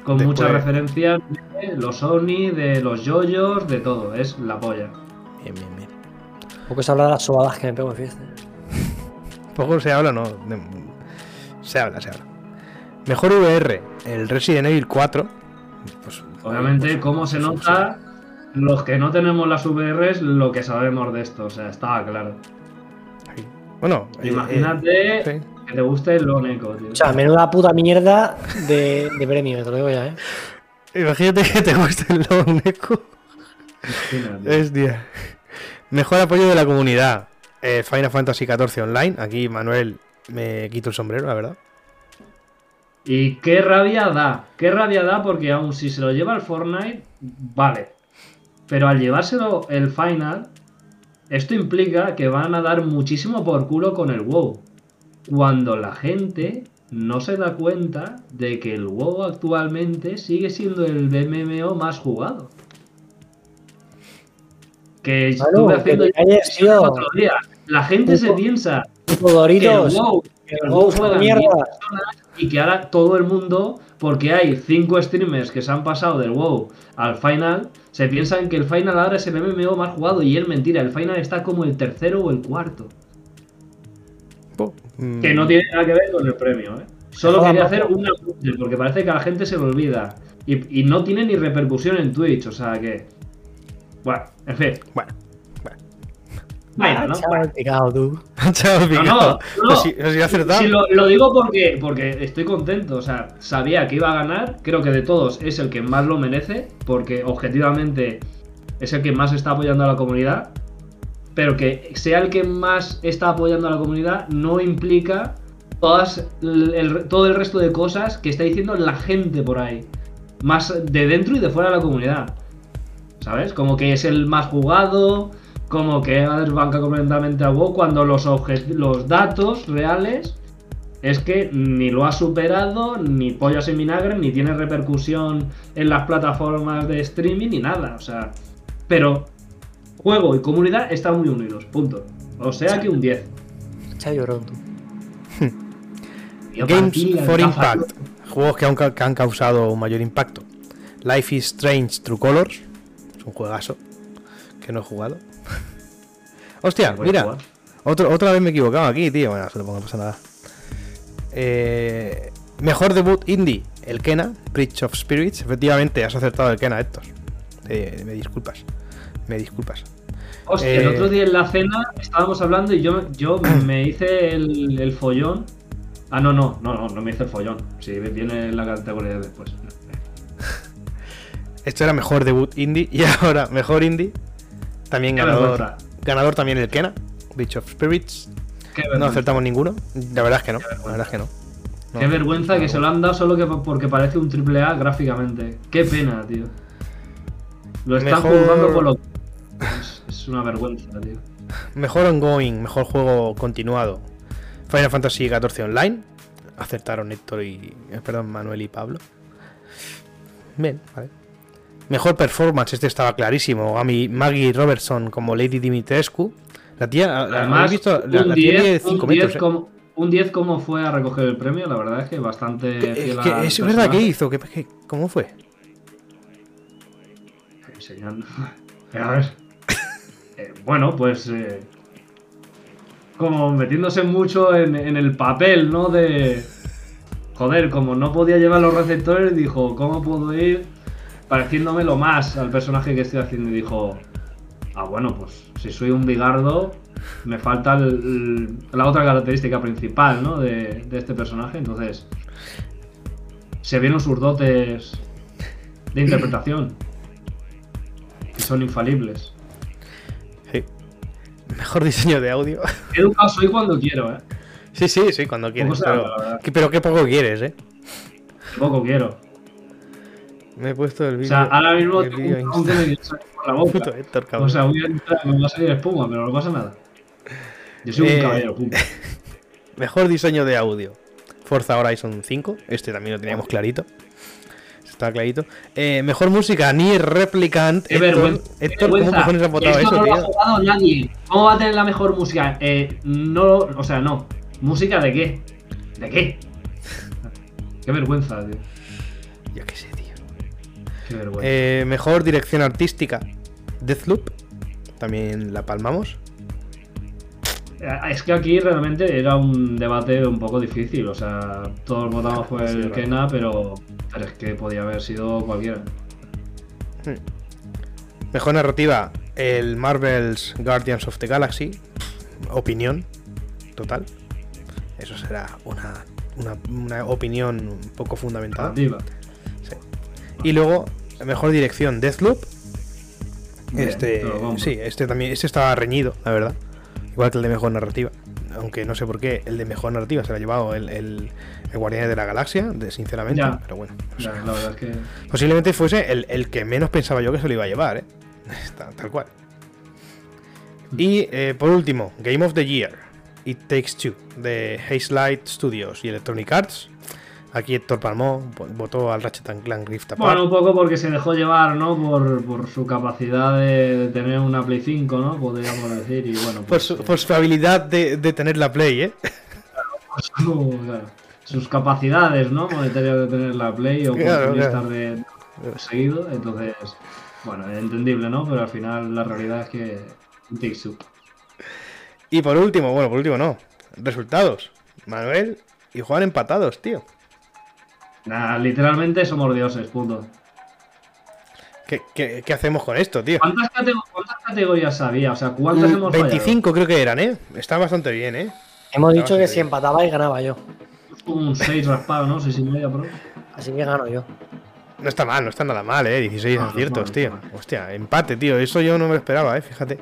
Con Después- muchas referencias de los Oni, de los yoyos, de todo. Es la polla. Bien, bien, bien. Poco se habla de las sobadas que me pego en fiesta. Poco se habla, no. de- se habla, se habla. Mejor VR, el Resident Evil 4. Pues, Obviamente, pues, cómo se pues, nota los que no tenemos las VRs, lo que sabemos de esto. O sea, estaba claro. Bueno, eh, Imagínate eh, sí. que te guste el Loneco, tío. O sea, menuda puta mierda de, de premio, te lo digo ya, ¿eh? Imagínate que te guste el Lone Echo. Imagínate. Es día. Mejor apoyo de la comunidad. eh, Final Fantasy XIV Online. Aquí, Manuel, me quito el sombrero, la verdad. Y qué rabia da, qué rabia da porque aun si se lo lleva el Fortnite, vale. Pero al llevárselo el Final, esto implica que van a dar muchísimo por culo con el WoW. Cuando la gente no se da cuenta de que el WoW actualmente sigue siendo el MMO más jugado. Que Claro, estuve haciendo calles, el otro día. La gente se piensa que el. WoW, que el WoW es una mierda. 10 personas y que ahora todo el mundo, porque hay 5 streamers que se han pasado del WoW al Final, se piensan que el Final ahora es el MMO más jugado y es mentira, el Final está como el tercero o el cuarto. Mm, Que no tiene nada que ver con el premio, ¿eh? Solo quería hacer una apunte, porque parece que a la gente se le olvida. Y, y no tiene ni repercusión en Twitch, o sea que... Bueno, en fin. Bueno. Bueno, ¿no? Chaval, picado, tú. Chao, No, picado. no, no. Acertado. Sí, lo, lo digo porque, porque estoy contento. O sea, sabía que iba a ganar. Creo que de todos es el que más lo merece. Porque objetivamente es el que más está apoyando a la comunidad. Pero que sea el que más está apoyando a la comunidad no implica todas el- todo el resto de cosas que está diciendo la gente por ahí. Más de dentro y de fuera de la comunidad. ¿Sabes? Como que es el más jugado, como que desbanca completamente a WoW cuando los, los datos reales es que ni lo ha superado, ni pollas en vinagre, ni tiene repercusión en las plataformas de streaming, ni nada. O sea, pero juego y comunidad están muy unidos, punto. O sea que un 10. Echa llorón, tú. Tío, Games for Impact. Juegos que, han que han causado un mayor impacto. Life is Strange True Colors. Es un juegazo que no he jugado. Hostia, mira. Otro, otra vez me he equivocado aquí, tío. Bueno, se lo pongo, no pasa nada. Eh, mejor debut indie. El Kena, Bridge of Spirits. Efectivamente, has acertado el Kena, Héctor. Eh, me disculpas. Me disculpas. Hostia, el Eh, otro día en la cena estábamos hablando y yo, yo me hice el, el follón. Ah, no, no, no, no, no me hice el follón. Si viene en la categoría de después. Esto era mejor debut indie y ahora mejor indie. También ganador. Ganador también el Kena, Beach of Spirits. No acertamos ninguno. La verdad es que no. La verdad es que no. No. Qué vergüenza que se lo han dado solo que porque parece un triple A gráficamente. Qué pena, tío. Lo están Mejor- juzgando por lo. Es, es una vergüenza, tío. Mejor ongoing, mejor juego continuado. Final Fantasy XIV Online. Acertaron Héctor y. eh, Perdón, Manuel y Pablo. Bien, vale. Mejor performance, este estaba clarísimo. A mi Maggie Robertson como Lady Dimitrescu. La tía, Además, visto, la, un la tía 10, mide un 5 10 metros. eh. como, un 10 como fue a recoger el premio, la verdad es que bastante Que- fiel que al es verdad, ¿qué hizo? ¿Qué, qué- cómo fue? Enseñando. A ver. Eh, bueno, pues. eh, como metiéndose mucho en, en el papel, ¿no? De. Joder, como no podía llevar los receptores, dijo, ¿cómo puedo ir pareciéndome lo más al personaje que estoy haciendo? Y dijo, ah, bueno, pues si soy un bigardo, me falta el- el- la otra característica principal, ¿no? De, de este personaje. Entonces, se vieron sus dotes de interpretación. Que son infalibles. Sí. Mejor diseño de audio. Educado soy cuando quiero, ¿eh? sí, sí, sí, cuando quieres. Pero, pero qué poco quieres, ¿eh? Poco quiero. Me he puesto el O vídeo. sea, ahora mismo tengo un por la boca. Puto Héctor, cabrón. O sea, voy a entrar, me va a salir espuma, pero no pasa nada. Yo soy Eh, un caballero, punto. Mejor diseño de audio. Forza Horizon 5. Este también lo teníamos clarito. Está clarito. Eh, mejor música, Nier Replicant. Qué Héctor, vergüenza. Héctor, ¿cómo cojones has votado eso, no lo ha tío? jugado nadie. ¿Cómo va a tener la mejor música? Eh, no, o sea, no. ¿Música de qué? ¿De qué? Qué vergüenza, tío. Yo qué sé, tío. Eh, mejor dirección artística, Deathloop. También la palmamos. Eh, Es que aquí realmente era un debate un poco difícil. O sea, todos votamos por el. Kena, pero, pero es que podía haber sido cualquiera. Mejor narrativa, el Marvel's Guardians of the Galaxy. Opinión total. Eso será una, una, una opinión un poco fundamentada. Narrativa. Y luego, mejor dirección, Deathloop. Bien, Este, sí, este también, este estaba reñido, la verdad. Igual que el de mejor narrativa. Aunque no sé por qué el de mejor narrativa se lo ha llevado el, el, el Guardianes de la Galaxia, de, sinceramente. Ya. Pero bueno, o Ya, sea, la verdad es que. posiblemente fuese el, el que menos pensaba yo que se lo iba a llevar, ¿eh? Tal, tal cual. Y eh, por último, Game of the Year. It Takes Two, de Hazelight Studios y Electronic Arts. Aquí Héctor Palmó vo- votó al Ratchet and Clank Rift Apart. Bueno, un poco porque se dejó llevar, ¿no? Por, por su capacidad de, de tener una Play 5, ¿no? Podríamos decir. Y bueno, por, pues, su, eh, por su habilidad de, de tener la Play, ¿eh? su- claro, sus capacidades, ¿no? Monetarias de tener la Play o Claro, claro. de seguido. Entonces, bueno, es entendible, ¿no? Pero al final la realidad es que. two. Y por último, bueno, por último no. Resultados. Manuel y Juan empatados, tío. Nada, literalmente somos dioses, punto. ¿Qué, qué, qué hacemos con esto, tío? ¿Cuántas, catego- cuántas categorías había? O sea, ¿cuántas hemos fallado? 25 creo que eran, ¿eh? Está bastante bien, ¿eh? Hemos dicho que súper si bien. empataba y ganaba yo. Un 6 raspado, ¿no? 6 y media, pro. Así que gano yo. No está mal, no está nada mal, ¿eh? 16 No, no aciertos, tío. mal, Hostia, empate, tío. Eso yo no me lo esperaba, ¿eh? Fíjate.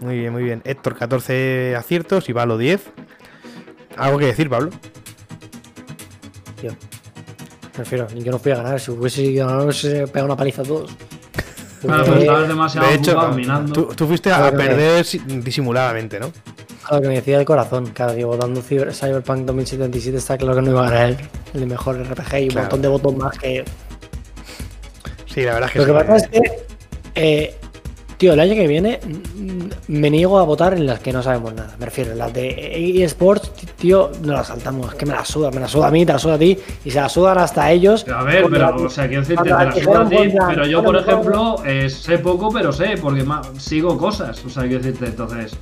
Muy bien, muy bien. Héctor, 14 aciertos y Pablo 10. ¿Algo que decir, Pablo? Tío. Me refiero, ni que no fui a ganar. Si hubiese ganado, hubiese pegado una paliza a todos. Claro, pero estabas demasiado De hecho, ocupado minando. tú, tú fuiste a, Claro que- perder si- disimuladamente, ¿no? Claro, que me decía de corazón. Claro, digo, votando Cyber- Cyberpunk 2077 está claro que no iba a ganar. El mejor RPG y un Claro. montón de votos más que. Sí, la verdad es que Lo que sí, pasa eh. es que. eh, tío, el año que viene mm, me niego a votar en las que no sabemos nada. Me refiero, en las de eSports, tío, no las saltamos. Es que me la suda, me la suda a mí, te la suda a ti. Y se la sudan hasta ellos. A ver, pero, o sea, quiero decirte, te Contra la ti, suda a ti, pero yo, por ejemplo, eh, sé poco, pero sé, porque sigo cosas. O sea, quiero decirte, entonces,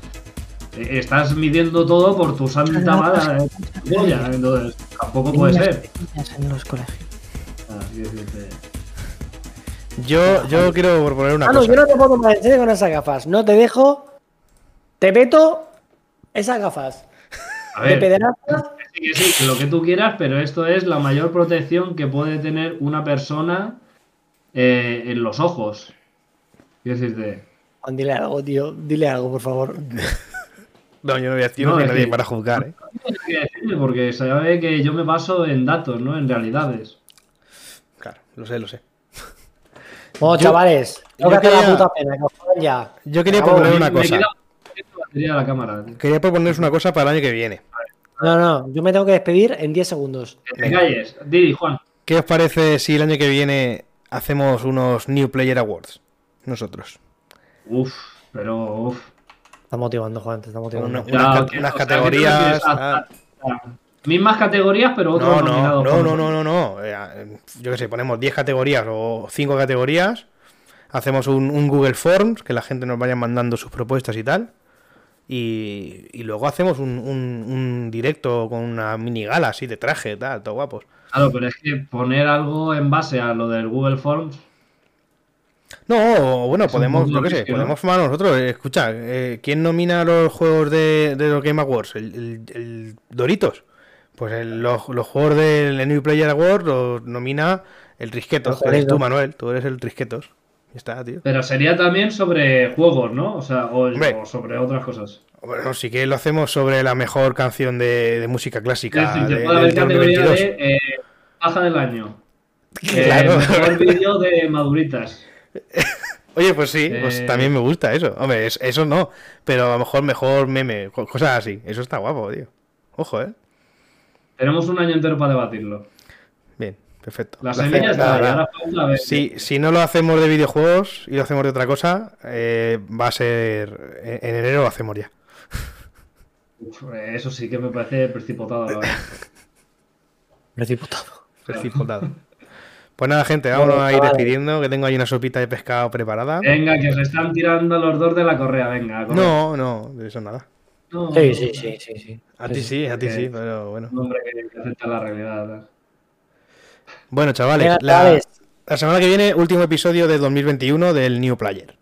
eh, estás midiendo todo por tu santa madre. polla, Entonces, tampoco puede ser. En los colegios. Ah, quiero decirte, Yo, yo quiero proponer una Ah, no, yo no te puedo tomar en serio con esas gafas. No te dejo. Te peto esas gafas. A De ver, pederasta. sí, que sí, que lo que tú quieras, pero esto es la mayor protección que puede tener una persona eh, en los ojos. Quiero decirte, Juan, dile algo, tío. Dile algo, por favor. No, yo no voy a yo no nadie que- para juzgar, ¿eh? no tienes que decirme porque sabe que yo me baso en datos, ¿no? En realidades. Claro, lo sé, lo sé. Bueno, Yo- chavales, yo quería- la puta pena, que ya. Yo quería Acabó. proponer una me cosa. queda la cámara. Quería proponeros una cosa para el año que viene. No, no, yo me tengo que despedir en 10 segundos. Que te calles. Didi, Juan. ¿Qué os parece si el año que viene hacemos unos New Player Awards? Nosotros. Uf, pero uf. Está motivando, Juan, te está motivando. Una- unas, ca- que- unas o sea, Mismas categorías, pero otros No, no, no, no, no, nosotros. no, no. Eh, Yo qué sé, ponemos 10 categorías o 5 categorías. Hacemos un, un Google Forms, que la gente nos vaya mandando sus propuestas y tal. Y, y luego hacemos un, un- un directo con una mini gala así de traje, tal, todo guapos. Claro, pero es que poner algo en base a lo del Google Forms. No, bueno, podemos, yo qué sé, podemos formar nosotros. Eh, Escucha, eh, ¿quién nomina los juegos de, de los Game Awards? ¿El, el- el Doritos? Pues el- los, los juegos del New Player Award los nomina el Risquetos, Los que eres tú. Manuel. Tú eres el Risquetos. Ya está, tío. Pero sería también sobre juegos, ¿no? O sea, o, sobre otras cosas. Bueno, sí que lo hacemos sobre la mejor canción de, de música clásica decir, de, te puede haber categoría 2022. de eh, paja del año. Eh, Claro. mejor vídeo de maduritas. Oye, pues sí, pues Eh, también me gusta eso. Hombre, es- eso no, pero a lo mejor mejor meme, co- cosas así. Eso está guapo, tío. Ojo, eh. Tenemos un año entero para debatirlo. Bien, perfecto. La semilla está ahí, ahora falta ver. Si, si no lo hacemos de videojuegos y lo hacemos de otra cosa, eh, va a ser. En, en enero lo hacemos ya. Uf, eso sí que me parece precipitado, la verdad. Precipitado. Precipitado. Pues nada, gente, vámonos Bueno, a ir despidiendo, que tengo ahí una sopita de pescado preparada. Venga, que se están tirando los dos de la correa, venga. a correr. No, no, de eso nada. No, Sí, sí, sí, sí, sí. A ti sí, a ti sí, pero bueno. Un hombre que, acepta la realidad. ¿verdad? Bueno, chavales, la, semana que viene, último episodio de 2021 del New Player.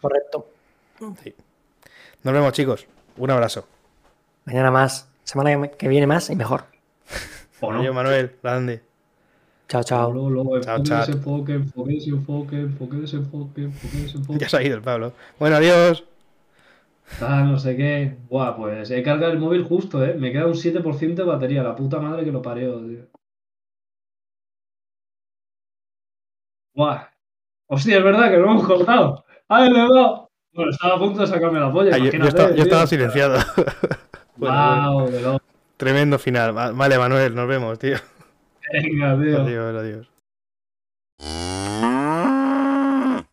Correcto. Nos vemos, chicos. Un abrazo. Mañana más. Semana que- viene más y mejor. ¿O no? Adiós, Manuel. Grande. Chao, chao. Luego, Chao, enfoque, enfoque, enfoque, enfoque, desenfoque. Ya se ha ido el Pablo. Bueno, adiós. Ah, no sé qué. Buah, pues he cargado el móvil justo, ¿eh? Me queda un 7% de batería. La puta madre que lo parió, tío. Buah. Hostia, es verdad que lo hemos cortado. ¡Ay, le he dado! Bueno, estaba a punto de sacarme la polla. Ah, yo, yo estaba, yo tío. estaba silenciado. Bueno. Wow. Tremendo final. Va- Vale, Manuel, nos vemos, tío. Venga, tío. Adiós, adiós.